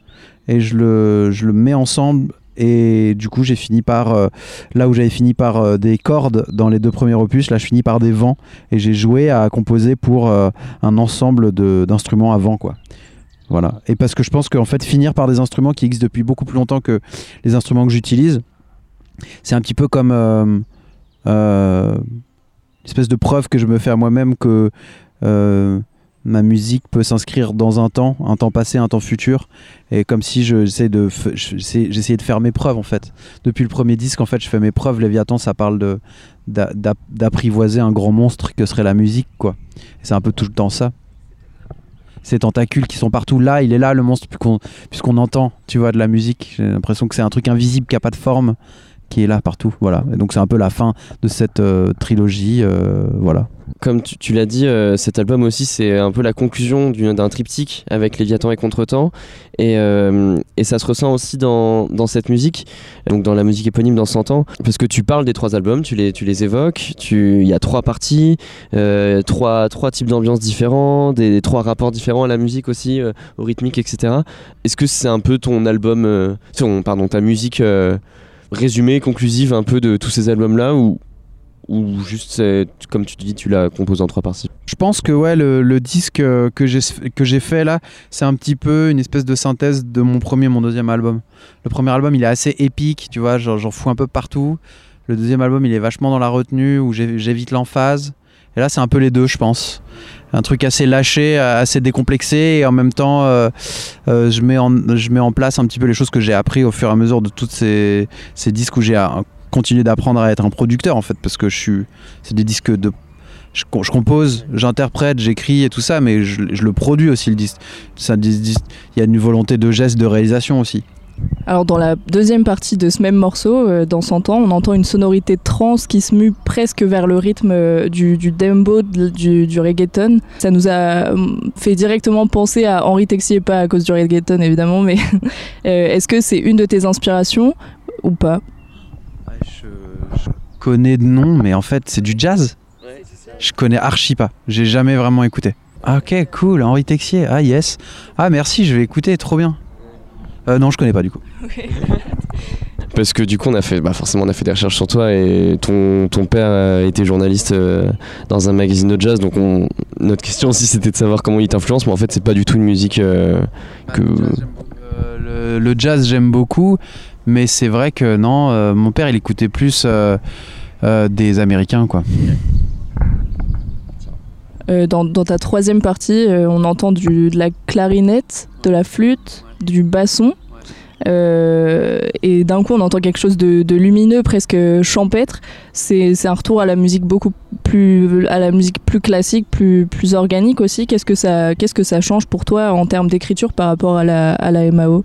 et je le, je le mets ensemble. Et du coup, j'ai fini par, euh, là où j'avais fini par euh, des cordes dans les deux premiers opus, là, je finis par des vents. Et j'ai joué à composer pour euh, un ensemble d'instruments à vent, quoi. Voilà. Et parce que je pense qu'en fait, finir par des instruments qui existent depuis beaucoup plus longtemps que les instruments que j'utilise, c'est un petit peu comme une espèce de preuve que je me fais à moi-même que ma musique peut s'inscrire dans un temps, un temps passé, un temps futur, et comme si je- j'essaie de, j'essayais de faire mes preuves en fait. Depuis le premier disque, en fait, je fais mes preuves. Léviathan, ça parle d'apprivoiser un grand monstre que serait la musique, quoi. C'est un peu tout le temps ça. Ces tentacules qui sont partout là, il est là le monstre puisqu'on puisqu'on entend, tu vois, de la musique. J'ai l'impression que c'est un truc invisible qui a pas de forme, qui est là partout. Voilà. Donc c'est un peu la fin de cette euh, trilogie. euh, voilà. Comme tu, l'as dit, euh, cet album aussi, c'est un peu la conclusion d'un triptyque avec Léviathan et Contretemps. Et, ça se ressent aussi dans, cette musique, donc dans la musique éponyme dans 100 ans. Parce que tu parles des trois albums, tu les, évoques, il y a trois parties, trois, types d'ambiances différents, des, trois rapports différents à la musique aussi, au rythmique, etc. Est-ce que c'est un peu ton album, pardon, ta musique résumée, conclusive un peu de tous ces albums-là ou, ou juste, comme tu dis, tu la composes en trois parties? Je pense que ouais, le, le disque euh, que j'ai fait là, c'est un petit peu une espèce de synthèse de mon premier mon deuxième album. Le premier album, il est assez épique, tu vois, j'en fous un peu partout. Le deuxième album, il est vachement dans la retenue, où j'évite l'emphase. Et là, c'est un peu les deux, je pense. Un truc assez lâché, assez décomplexé, et en même temps, euh, euh, je, mets en, place un petit peu les choses que j'ai appris au fur et à mesure de tous ces, disques où j'ai euh, continué d'apprendre à être un producteur, en fait, parce que je suis. C'est des disques de je, com- je compose, j'interprète, j'écris et tout ça, mais je, je le produis aussi le disque. Il y a une volonté de geste, de réalisation aussi. Alors dans la deuxième partie de ce même morceau, euh, dans 100 ans, on entend une sonorité trans qui se mue presque vers le rythme euh, du, du dembo, du, du reggaeton. Ça nous a euh, fait directement penser à Henri Texier, pas à cause du reggaeton évidemment, mais euh, est-ce que c'est une de tes inspirations ou pas? Je connais de nom, mais en fait, c'est du jazz. Je connais archi pas. J'ai jamais vraiment écouté. Ah, ok, cool. Henri Texier. Ah, yes. Ah, merci, je vais écouter. Trop bien. Euh, non, je connais pas du coup. Parce que du coup, on a fait, bah forcément, on a fait des recherches sur toi et ton, ton père a été journaliste euh, dans un magazine de jazz. Donc, on- notre question aussi, c'était de savoir comment il t'influence. Mais en fait, c'est pas du tout une musique euh, que. Euh, le, le jazz, j'aime beaucoup, mais c'est vrai que non, euh, mon père, il écoutait plus euh, euh, des Américains, quoi. Euh, dans, dans ta troisième partie, euh, on entend du, de la clarinette, de la flûte, du basson. Euh, et d'un coup, on entend quelque chose de, lumineux, presque champêtre. C'est c'est un retour à la musique beaucoup plus, à la musique plus classique, plus, plus organique aussi. Qu'est-ce que ça, qu'est-ce que ça change pour toi en termes d'écriture par rapport à la, à la MAO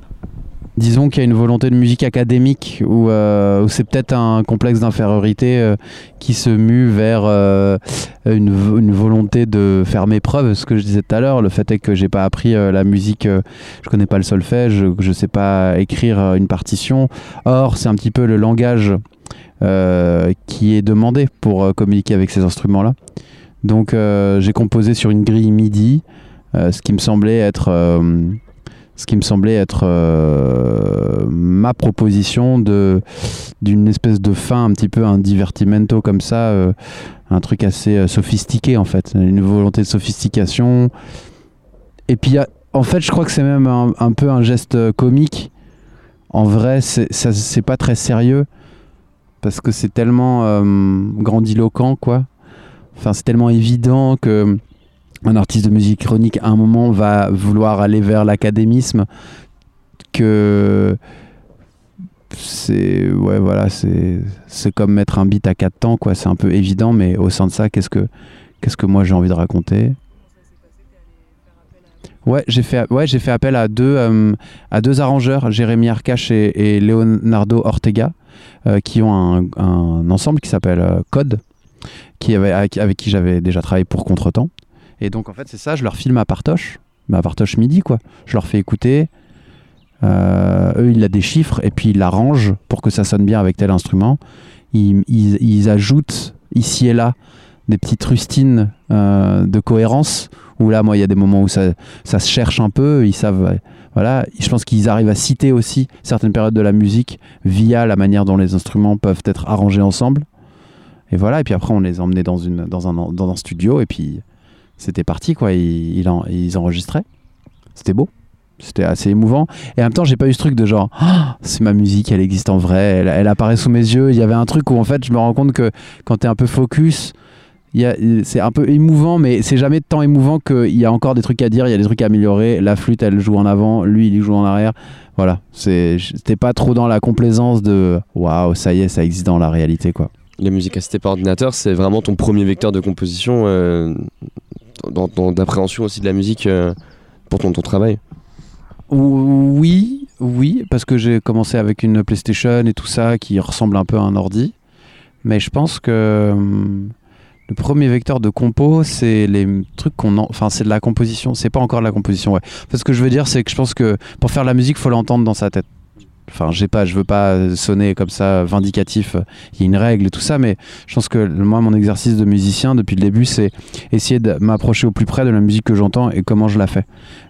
Disons qu'il y a une volonté de musique académique où, euh, où c'est peut-être un complexe d'infériorité euh, qui se mue vers euh, une, une volonté de faire mes preuves. Ce que je disais tout à l'heure, le fait est que j'ai pas appris euh, la musique, je connais pas le solfège, je, sais pas écrire une partition. Or, c'est un petit peu le langage qui est demandé pour communiquer avec ces instruments-là. Donc, j'ai composé sur une grille MIDI, ce qui me semblait être ce qui me semblait être euh, ma proposition de d'une espèce de fin un petit peu un divertimento comme ça euh, un truc assez euh, sophistiqué en fait. Une volonté de sophistication. Et puis en fait je crois que c'est même un, peu un geste comique. En vrai c'est pas très sérieux. Parce que c'est tellement grandiloquent quoi. Enfin c'est tellement évident que un artiste de musique chronique à un moment va vouloir aller vers l'académisme que c'est voilà c'est c'est comme mettre un beat à quatre temps quoi c'est un peu évident mais au sein de ça qu'est-ce que qu'est-ce que moi j'ai envie de raconter? Ouais, j'ai fait, j'ai fait appel à deux, euh, à deux arrangeurs, Jérémy Arcache et, Leonardo Ortega, euh, qui ont un, ensemble qui s'appelle euh, Code, avec, avec qui j'avais déjà travaillé pour Contretemps. Et donc, en fait, c'est ça, je leur filme ma partoche, ma partoche midi, quoi. Je leur fais écouter. Euh, eux, ils la déchiffrent et puis ils l'arrangent pour que ça sonne bien avec tel instrument. Ils, ils- ajoutent ici et là des petites rustines euh, de cohérence où là, moi, il y a des moments où ça, ça se cherche un peu. Ils savent, voilà. Je pense qu'ils arrivent à citer aussi certaines périodes de la musique via la manière dont les instruments peuvent être arrangés ensemble. Et voilà. Et puis après, on les emmenait dans une, dans un, dans un studio et puis c'était parti quoi. Ils, ils, en- ils enregistraient. C'était beau. C'était assez émouvant. Et en même temps, j'ai pas eu ce truc de genre, Ah, c'est ma musique, elle existe en vrai, elle, apparaît sous mes yeux. Il y avait un truc où en fait, je me rends compte que quand tu es un peu focus, c'est un peu émouvant, mais c'est jamais tant émouvant qu'il y a encore des trucs à dire, il y a des trucs à améliorer. La flûte, elle joue en avant, lui, il joue en arrière. Voilà, j'étais pas trop dans la complaisance de waouh, ça y est, ça existe dans la réalité quoi. La musique assistée par ordinateur, c'est vraiment ton premier vecteur de composition, euh, d'appréhension aussi de la musique euh, pour ton, travail. Oui, oui, parce que j'ai commencé avec une PlayStation et tout ça qui ressemble un peu à un ordi. Mais je pense que hum, le premier vecteur de compo, c'est les trucs qu'on. en- Enfin, c'est de la composition. C'est pas encore de la composition, ouais. Parce que je veux dire, c'est que je pense que pour faire la musique, faut l'entendre dans sa tête. Enfin, j'ai je veux pas sonner comme ça vindicatif. Il y a une règle et tout ça, mais je pense que moi, mon exercice de musicien depuis le début, c'est essayer de m'approcher au plus près de la musique que j'entends et comment je la fais.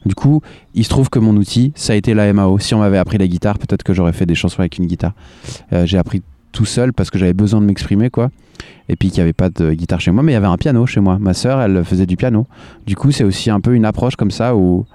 Du coup, il se trouve que mon outil, ça a été la MAO. Si on m'avait appris la guitare, peut-être que j'aurais fait des chansons avec une guitare. Euh, j'ai appris tout seul parce que j'avais besoin de m'exprimer, quoi. Et puis qu'il n'y avait pas de guitare chez moi, mais il y avait un piano chez moi. Ma sœur, elle faisait du piano. Du coup, c'est aussi un peu une approche comme ça où,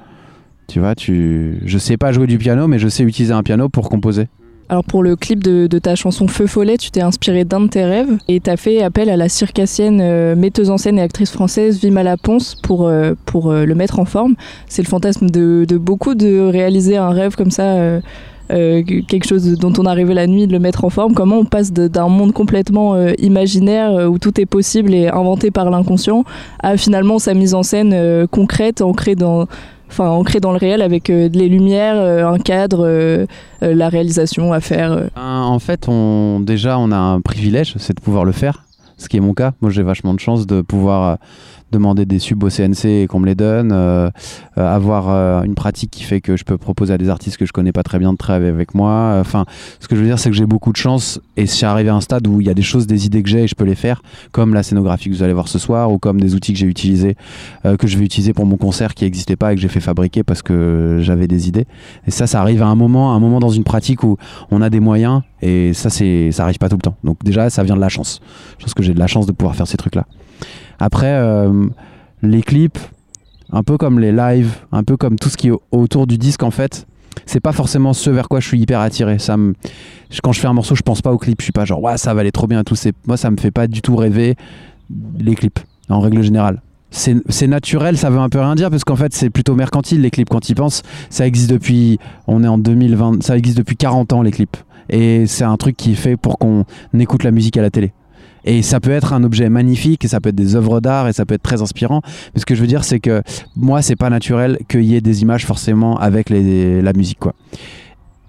tu vois, tu... je sais pas jouer du piano, mais je sais utiliser un piano pour composer. Alors pour le clip de, de ta chanson Feu Follet, tu t'es inspiré d'un de tes rêves et t'as fait appel à la circassienne euh, metteuse en scène et actrice française Vimala Ponce pour, euh, pour euh, le mettre en forme. C'est le fantasme de, de beaucoup de réaliser un rêve comme ça, quelque chose dont on a rêvé la nuit, de le mettre en forme. Comment on passe d'un monde complètement imaginaire où tout est possible et inventé par l'inconscient à finalement sa mise en scène concrète, ancrée dans enfin ancré dans le réel avec euh, les lumières, euh, un cadre, euh, euh, la réalisation à faire. Ben, En fait, déjà, on a un privilège, c'est de pouvoir le faire, ce qui est mon cas. Moi, j'ai vachement de chance de pouvoir demander des subs au CNC et qu'on me les donne, euh, euh, avoir euh, une pratique qui fait que je peux proposer à des artistes que je connais pas très bien de travailler avec moi. Enfin, ce que je veux dire, c'est que j'ai beaucoup de chance et c'est arrivé à un stade où il y a des choses, des idées que j'ai et je peux les faire, comme la scénographie que vous allez voir ce soir ou comme des outils que j'ai utilisés, que je vais utiliser pour mon concert qui n'existait pas et que j'ai fait fabriquer parce que j'avais des idées. Et ça, ça arrive à un moment, à un moment dans une pratique où on a des moyens et ça, c'est, ça arrive pas tout le temps. Donc déjà, ça vient de la chance. Je pense que j'ai de la chance de pouvoir faire ces trucs-là. Après, euh, les clips, un peu comme les lives, un peu comme tout ce qui est autour du disque, en fait, c'est pas forcément ce vers quoi je suis hyper attiré. Quand je fais un morceau, je pense pas au clip. Je suis pas genre, ça va aller trop bien. Tout c'est, moi, ça me fait pas du tout rêver les clips, en règle générale. C'est naturel, ça veut un peu rien dire parce qu'en fait c'est plutôt mercantile les clips quand ils pensent. Ça existe depuis, on est en 2020, ça existe depuis 40 ans les clips. Et c'est un truc qui est fait pour qu'on écoute la musique à la télé. Et ça peut être un objet magnifique, et ça peut être des œuvres d'art, et ça peut être très inspirant. Mais ce que je veux dire, c'est que moi, c'est pas naturel qu'il y ait des images forcément avec la musique, quoi.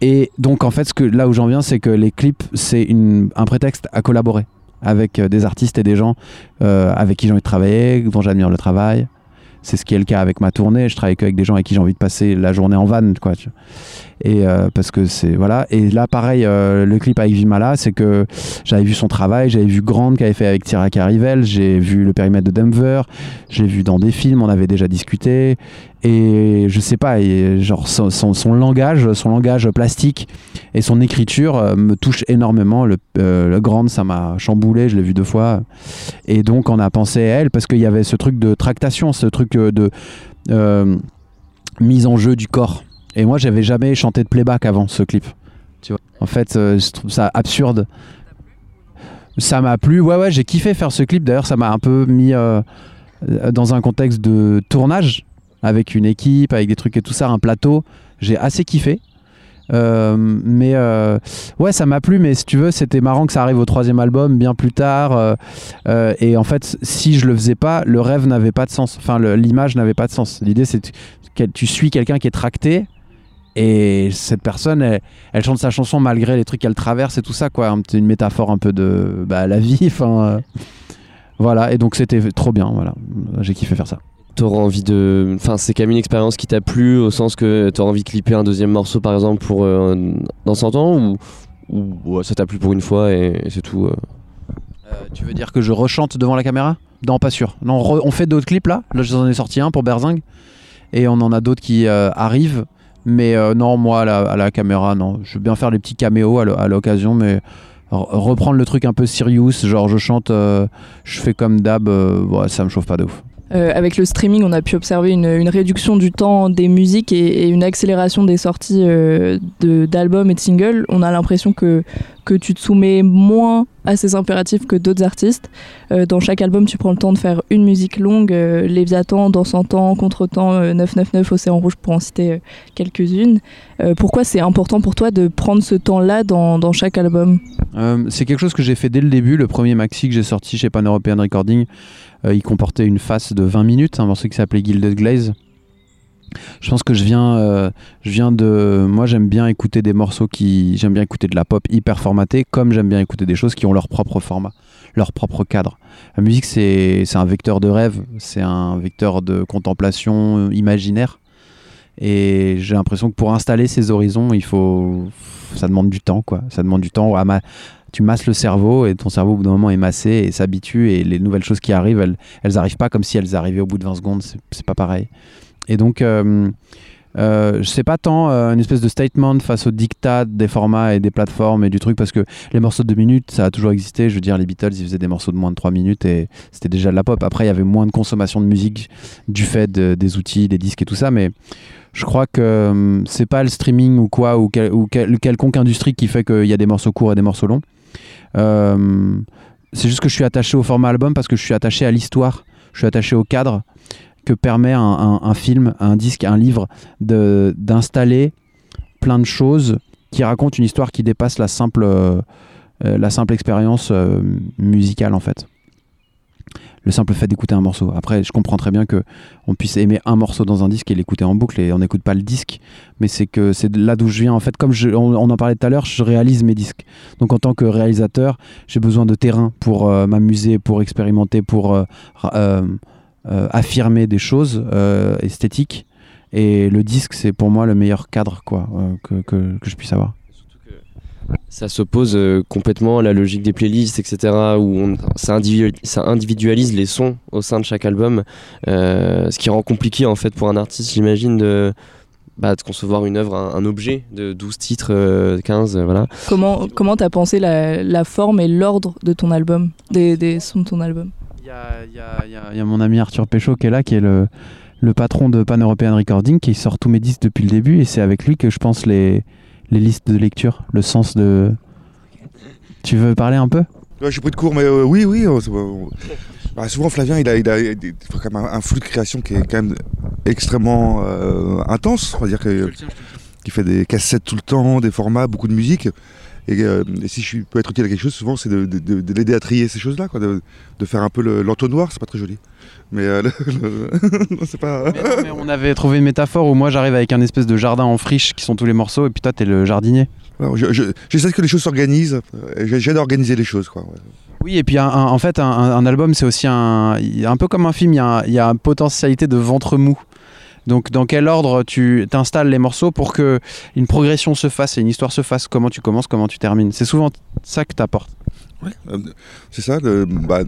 Et donc, en fait, là où j'en viens, c'est que les clips, c'est un prétexte à collaborer avec euh, des artistes et des gens euh, avec qui j'ai envie de travailler, dont j'admire le travail. C'est ce qui est le cas avec ma tournée. Je travaille qu'avec des gens avec qui j'ai envie de passer la journée en van, quoi. Et euh, parce que c'est voilà. Et là, pareil, euh, le clip avec Vimala, c'est que j'avais vu son travail, j'avais vu Grande qui avait fait avec Tira Carivel, j'ai vu le périmètre de Denver, j'ai vu dans des films, on avait déjà discuté. Et je sais pas, et genre son, langage, son langage plastique et son écriture euh, me touche énormément. Le, euh, le Grande, ça m'a chamboulé, je l'ai vu deux fois. Et donc on a pensé à elle parce qu'il y avait ce truc de tractation, ce truc euh, de mise en jeu du corps. Et moi, j'avais jamais chanté de playback avant ce clip. Tu vois. En fait, je trouve ça absurde. Ça m'a plu. Ouais, ouais, j'ai kiffé faire ce clip. D'ailleurs, ça m'a un peu mis dans un contexte de tournage avec une équipe, avec des trucs et tout ça, un plateau. J'ai assez kiffé. Euh, mais euh, ouais, ça m'a plu, mais si tu veux, c'était marrant que ça arrive au troisième album bien plus tard. euh, et en fait, si je le faisais pas, le rêve n'avait pas de sens. Enfin, l'image n'avait pas de sens. L'idée, c'est que tu suis quelqu'un qui est tracté. Et cette personne, elle, chante sa chanson malgré les trucs qu'elle traverse et tout ça, quoi. C'est une métaphore un peu de bah, la vie. Enfin, voilà. Et donc c'était trop bien. Voilà, j'ai kiffé faire ça. T'auras envie de. Enfin, c'est quand même une expérience qui t'a plu au sens que t'auras envie de clipper un deuxième morceau par exemple pour euh, dans 100 ans ou, ou ouais, ça t'a plu pour une fois et, c'est tout. euh. tu veux dire que je rechante devant la caméra? Non, pas sûr. Non, on, fait d'autres clips là. Là, j'en ai sorti un pour Berzing. Et on en a d'autres qui euh, arrivent. Mais euh, non, moi, à la, à la caméra, non. Je veux bien faire des petits caméos à l'o- à l'occasion, mais re- reprendre le truc un peu serious, genre je chante, euh, je fais comme d'hab, euh, ça me chauffe pas de ouf. Euh, avec le streaming, on a pu observer une, réduction du temps des musiques et, une accélération des sorties euh, d'albums et de singles. On a l'impression que, que tu te soumets moins à ces impératifs que d'autres artistes. Euh, dans chaque album, tu prends le temps de faire une musique longue, Léviathan, Dans 100 ans, Contretemps, euh, 999, Océan Rouge, pour en citer quelques-unes. Pourquoi c'est important pour toi de prendre ce temps-là dans, dans chaque album? C'est quelque chose que j'ai fait dès le début. Le premier maxi que j'ai sorti chez Pan European Recording, il comportait une face de 20 minutes, un morceau qui s'appelait Gilded Glaze. je pense que je viens, euh, je viens de. Moi, j'aime bien écouter des morceaux qui. J'aime bien écouter de la pop hyper formatée, comme j'aime bien écouter des choses qui ont leur propre format, leur propre cadre. La musique, c'est un vecteur de rêve, c'est un vecteur de contemplation euh, imaginaire. Et j'ai l'impression que pour installer ces horizons, il faut. Ça demande du temps, quoi. Ça demande du temps. à ma- Tu masses le cerveau et ton cerveau, au bout d'un moment, est massé et s'habitue. Et les nouvelles choses qui arrivent, elles, elles arrivent pas comme si elles arrivaient au bout de 20 secondes. C'est- pas pareil. Et donc, euh, euh, je sais pas tant euh, une espèce de statement face au dictat des formats et des plateformes et du truc, parce que les morceaux de 2 minutes, ça a toujours existé. Je veux dire, les Beatles, ils faisaient des morceaux de moins de 3 minutes et c'était déjà de la pop. Après, il y avait moins de consommation de musique du fait de- des outils, des disques et tout ça, mais je crois que euh, c'est pas le streaming ou quoi, ou, quel- ou quel- quelconque industrie qui fait qu'il y a des morceaux courts et des morceaux longs. Euh, c'est juste que je suis attaché au format album parce que je suis attaché à l'histoire, je suis attaché au cadre que permet un, film, un disque, un livre d'installer plein de choses qui racontent une histoire qui dépasse la simple, euh, euh, expérience musicale en fait. Le simple fait d'écouter un morceau. Après, je comprends très bien que on puisse aimer un morceau dans un disque et l'écouter en boucle et on n'écoute pas le disque, mais c'est que c'est là d'où je viens. En fait, comme on, en parlait tout à l'heure, je réalise mes disques. Donc en tant que réalisateur, j'ai besoin de terrain pour euh, m'amuser, pour expérimenter, pour euh, euh, affirmer des choses esthétiques. Et le disque, c'est pour moi le meilleur cadre quoi, que je puisse avoir. Ça s'oppose euh, complètement à la logique des playlists, etc., où on- ça, individu- ça individualise les sons au sein de chaque album, euh, ce qui rend compliqué en fait pour un artiste, j'imagine, de, bah, de concevoir une œuvre, un, un objet de 12 titres, euh, 15, euh, voilà. Comment comment t'as pensé la, la forme et l'ordre de ton album, des, des sons de ton album? Il y a, il y a- il y a- il y a mon ami Arthur Péchaud qui est là, qui est le, le patron de Pan European Recording, qui sort tous mes disques depuis le début, et c'est avec lui que je pense les, les listes de lecture, le sens de... Tu veux parler un peu? Ouais, j'ai pris de cours, mais euh, oui, oui. on- on- bah, souvent, Flavien, il a, il a, il a quand même un, un flux de création qui est quand même extrêmement euh, intense. On va dire que, fait des cassettes tout le temps, des formats, beaucoup de musique. Et, euh, et si je peux être utile à quelque chose, souvent, c'est de, de- de- de l'aider à trier ces choses-là, quoi, de, faire un peu le- l'entonnoir. C'est pas très joli. Mais euh, le- le- non, c'est pas. On avait trouvé une métaphore où moi j'arrive avec un espèce de jardin en friche qui sont tous les morceaux, et puis toi t'es le jardinier. J'essaie que les choses s'organisent. J'aide à organiser les choses, quoi. ouais. Oui, et puis un- un- en fait, un, un album, c'est aussi un, un peu comme un film, y il y a une potentialité de ventre mou. Donc, dans quel ordre tu t'installes les morceaux pour que une progression se fasse et une histoire se fasse? Comment tu commences, comment tu termines? C'est souvent ça que tu apportes. Euh, c'est ça, de, bah,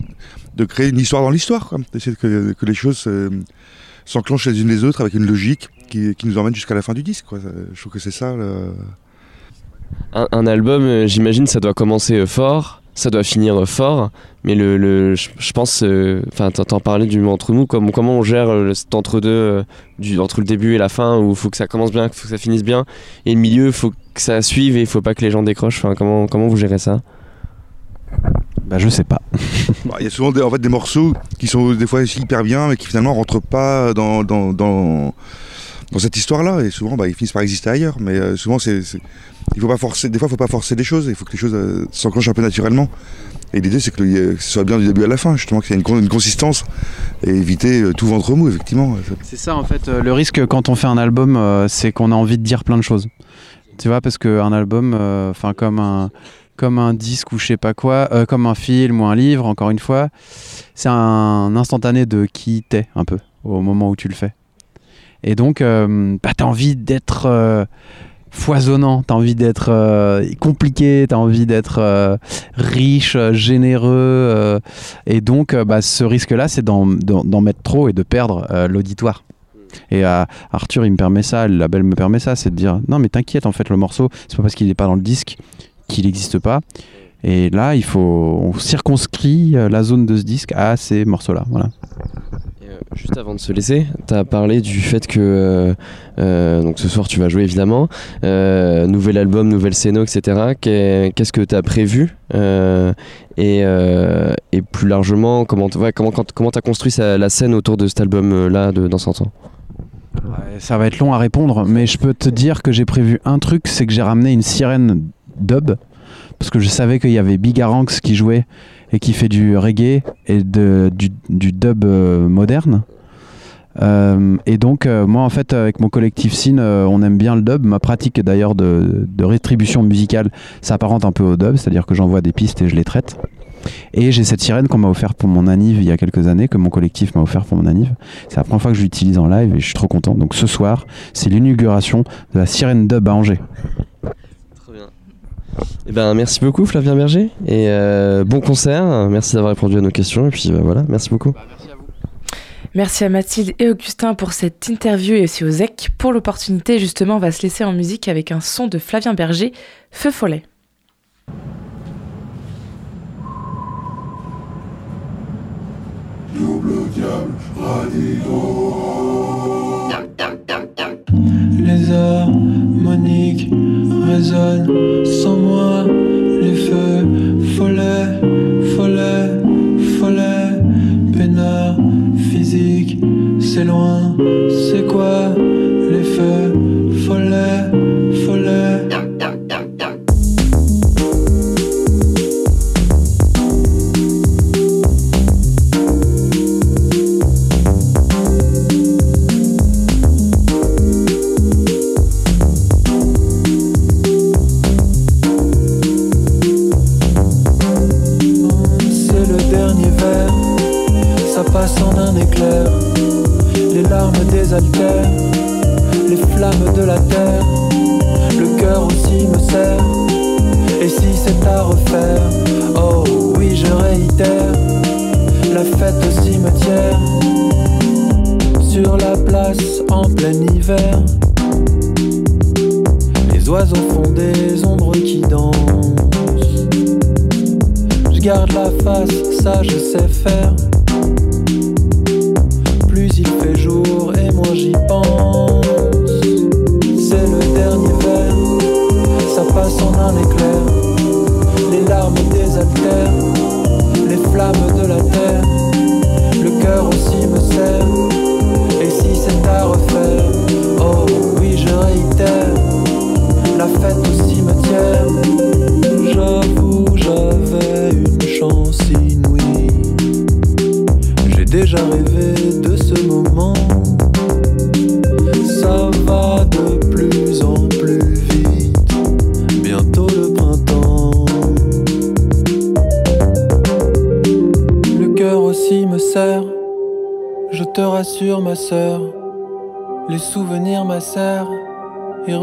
de créer une histoire dans l'histoire, d'essayer que, que les choses euh, s'enclenchent les unes les autres avec une logique qui, qui nous emmène jusqu'à la fin du disque. Quoi. Ça- Je trouve que c'est ça. le- Un, un album, euh, j'imagine, ça doit commencer euh, fort, ça doit finir euh, fort, mais le, le- je pense, euh, enfin, t'en t'en parlais du entre nous, comme, comment on gère euh, cet entre-deux, euh, du- entre le début et la fin, où il faut que ça commence bien, il faut que ça finisse bien, et le milieu, il faut que ça suive et il faut pas que les gens décrochent. Enfin, comment, comment vous gérez ça? Bah, je sais pas. Bah, Il y a souvent des, en fait, des morceaux qui sont des fois hyper bien, mais qui finalement rentrent pas dans, dans, dans, dans cette histoire-là. Et souvent, bah, ils finissent par exister ailleurs. Mais euh, souvent, c'est- il faut pas forcer. Des fois, il faut pas forcer les choses. Il faut que les choses euh, s'enclenchent un peu naturellement. Et l'idée, c'est que, le- que ce soit bien du début à la fin, justement, qu'il y ait une, con- une consistance et éviter euh, tout ventre mou, effectivement. C'est ça en fait. euh, le risque quand on fait un album, euh, c'est qu'on a envie de dire plein de choses. Tu vois, parce qu'un album, euh, enfin comme un comme un disque ou je sais pas quoi, euh, comme un film ou un livre, encore une fois, c'est un instantané de qui t'es un peu au moment où tu le fais. Et donc, euh, bah, t'as envie d'être euh, foisonnant, t'as envie d'être euh, compliqué, t'as envie d'être euh, riche, euh, généreux. euh, et donc, bah, ce risque-là, c'est d'en, mettre trop et de perdre l'auditoire. Et Arthur, il me permet ça, le label me permet ça, c'est de dire non, mais t'inquiète, en fait, le morceau, c'est pas parce qu'il n'est pas dans le disque qu'il n'existe pas. Et là, il faut, on circonscrit la zone de ce disque à ces morceaux-là. Voilà. Juste avant de se laisser, tu as parlé du fait que euh, euh, ce soir tu vas jouer évidemment, euh, nouvel album, nouvelle scéno, etc. Qu'est- Qu'est-ce que tu as prévu euh, et, euh, plus largement, comment tu comment, comment as construit la scène autour de cet album-là dans 100 ans? Ça va être long à répondre, mais je peux te dire que j'ai prévu un truc, c'est que j'ai ramené une sirène dub, parce que je savais qu'il y avait Bigaranx qui jouait et qui fait du reggae et du, du dub euh, moderne. Euh, et donc, euh, moi, en fait, avec mon collectif Sin, on aime bien le dub. Ma pratique, d'ailleurs, de, de rétribution musicale s'apparente un peu au dub, c'est-à-dire que j'envoie des pistes et je les traite. Et j'ai cette sirène qu'on m'a offert pour mon anniv il y a quelques années, que mon collectif m'a offert pour mon anniv. C'est la première fois que je l'utilise en live et je suis trop content. Donc ce soir, c'est l'inauguration de la sirène dub à Angers. Eh ben, merci beaucoup Flavien Berger et euh, bon concert. Merci d'avoir répondu à nos questions et puis bah, voilà, merci beaucoup. Merci à Mathilde et Augustin pour cette interview et aussi aux ZEC pour l'opportunité. Justement, on va se laisser en musique avec un son de Flavien Berger, Feu Follet. Les harmoniques résonnent sans moi. Les feux follets, follets, follets. Peinard physique, c'est loin. C'est quoi les flammes de la terre. Le cœur aussi me serre. Et si c'est à refaire, oh oui, je réitère. La fête au cimetière, sur la place en plein hiver. Les oiseaux font des ombres qui dansent. Je garde la face, ça je sais faire.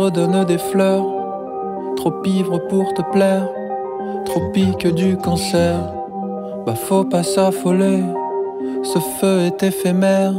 Et redonnent des fleurs. Trop ivre pour te plaire, trop pique du cancer. Bah faut pas s'affoler, ce feu est éphémère.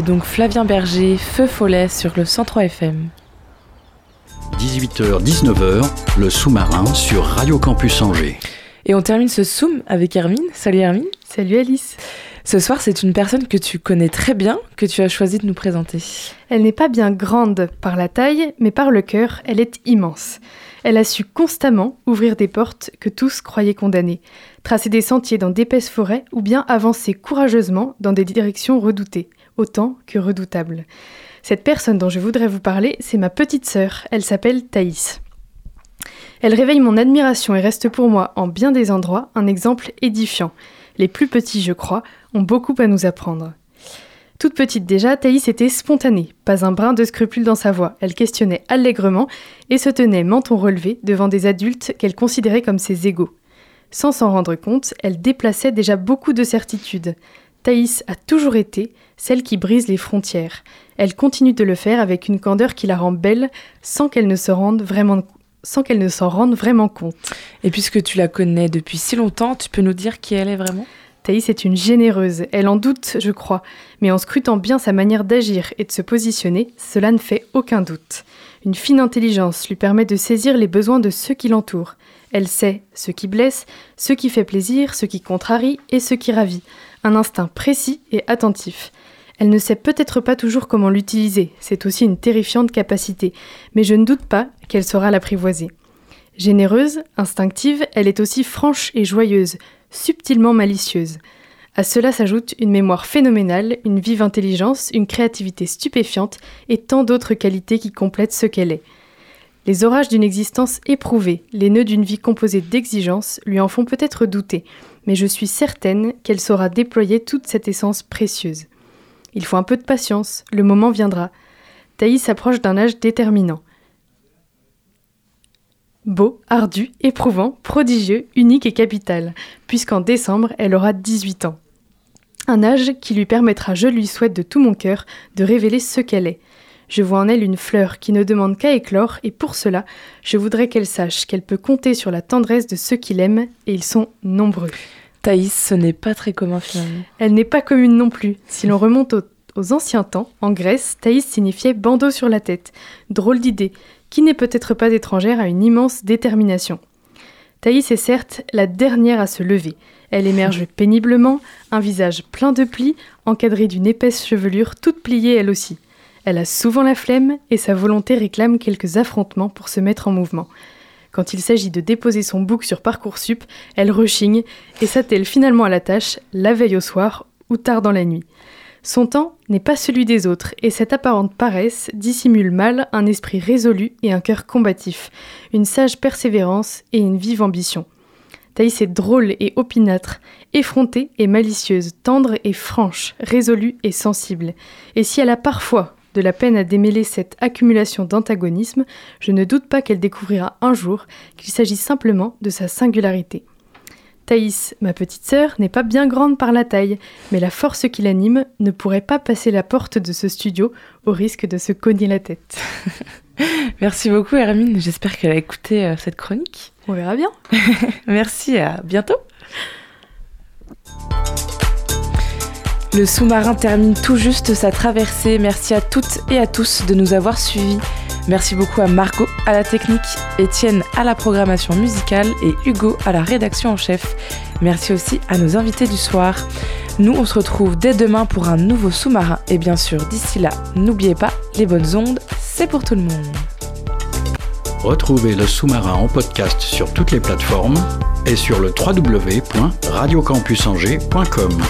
C'était donc Flavien Berger, Feu Follet sur le 103 FM. 18h-19h, le sous-marin sur Radio Campus Angers. Et on termine ce Zoom avec Hermine. Salut Hermine. Salut Alice. Ce soir, c'est une personne que tu connais très bien, que tu as choisi de nous présenter. Elle n'est pas bien grande par la taille, mais par le cœur, elle est immense. Elle a su constamment ouvrir des portes que tous croyaient condamnées, tracer des sentiers dans d'épaisses forêts ou bien avancer courageusement dans des directions redoutées, autant que redoutables. Cette personne dont je voudrais vous parler, c'est ma petite sœur. Elle s'appelle Thaïs. Elle réveille mon admiration et reste pour moi, en bien des endroits, un exemple édifiant. Les plus petits, je crois, ont beaucoup à nous apprendre. Toute petite déjà, Thaïs était spontanée, pas un brin de scrupule dans sa voix. Elle questionnait allègrement et se tenait menton relevé devant des adultes qu'elle considérait comme ses égaux. Sans s'en rendre compte, elle déplaçait déjà beaucoup de certitudes. Thaïs a toujours été celle qui brise les frontières. Elle continue de le faire avec une candeur qui la rend belle sans qu'elle ne se rende vraiment sans qu'elle ne s'en rende vraiment compte. Et puisque tu la connais depuis si longtemps, tu peux nous dire qui elle est vraiment? Thaïs est une généreuse, elle en doute, je crois, mais en scrutant bien sa manière d'agir et de se positionner, cela ne fait aucun doute. Une fine intelligence lui permet de saisir les besoins de ceux qui l'entourent. Elle sait ce qui blesse, ce qui fait plaisir, ce qui contrarie et ce qui ravit. Un instinct précis et attentif. Elle ne sait peut-être pas toujours comment l'utiliser, c'est aussi une terrifiante capacité, mais je ne doute pas qu'elle saura l'apprivoiser. Généreuse, instinctive, elle est aussi franche et joyeuse, subtilement malicieuse. À cela s'ajoute une mémoire phénoménale, une vive intelligence, une créativité stupéfiante et tant d'autres qualités qui complètent ce qu'elle est. Les orages d'une existence éprouvée, les nœuds d'une vie composée d'exigences lui en font peut-être douter, mais je suis certaine qu'elle saura déployer toute cette essence précieuse. Il faut un peu de patience, le moment viendra. Thaïs s'approche d'un âge déterminant. Beau, ardu, éprouvant, prodigieux, unique et capital, puisqu'en décembre, elle aura 18 ans. Un âge qui lui permettra, je lui souhaite de tout mon cœur, de révéler ce qu'elle est. Je vois en elle une fleur qui ne demande qu'à éclore, et pour cela, je voudrais qu'elle sache qu'elle peut compter sur la tendresse de ceux qui l'aiment, et ils sont nombreux. Thaïs, ce n'est pas très commun finalement. Elle n'est pas commune non plus. Si l'on remonte aux, aux anciens temps, en Grèce, Thaïs signifiait bandeau sur la tête. Drôle d'idée, qui n'est peut-être pas étrangère à une immense détermination. Thaïs est certes la dernière à se lever. Elle émerge péniblement, un visage plein de plis, encadré d'une épaisse chevelure toute pliée elle aussi. Elle a souvent la flemme et sa volonté réclame quelques affrontements pour se mettre en mouvement. Quand il s'agit de déposer son bouc sur Parcoursup, elle rechigne et s'attelle finalement à la tâche la veille au soir ou tard dans la nuit. Son temps n'est pas celui des autres, et cette apparente paresse dissimule mal un esprit résolu et un cœur combatif, une sage persévérance et une vive ambition. Thaïs est drôle et opinâtre, effrontée et malicieuse, tendre et franche, résolue et sensible. Et si elle a parfois de la peine à démêler cette accumulation d'antagonisme, je ne doute pas qu'elle découvrira un jour qu'il s'agit simplement de sa singularité. Thaïs, ma petite sœur, n'est pas bien grande par la taille, mais la force qui l'anime ne pourrait pas passer la porte de ce studio au risque de se cogner la tête. Merci beaucoup Hermine, j'espère qu'elle a écouté euh, cette chronique. On verra bien. Merci, à bientôt. Le sous-marin termine tout juste sa traversée. Merci à toutes et à tous de nous avoir suivis. Merci beaucoup à Margot à la technique, Étienne à la programmation musicale et Hugo à la rédaction en chef. Merci aussi à nos invités du soir. Nous, on se retrouve dès demain pour un nouveau sous-marin. Et bien sûr, d'ici là, n'oubliez pas, les bonnes ondes, c'est pour tout le monde. Retrouvez le sous-marin en podcast sur toutes les plateformes et sur le www.radiocampusangers.com.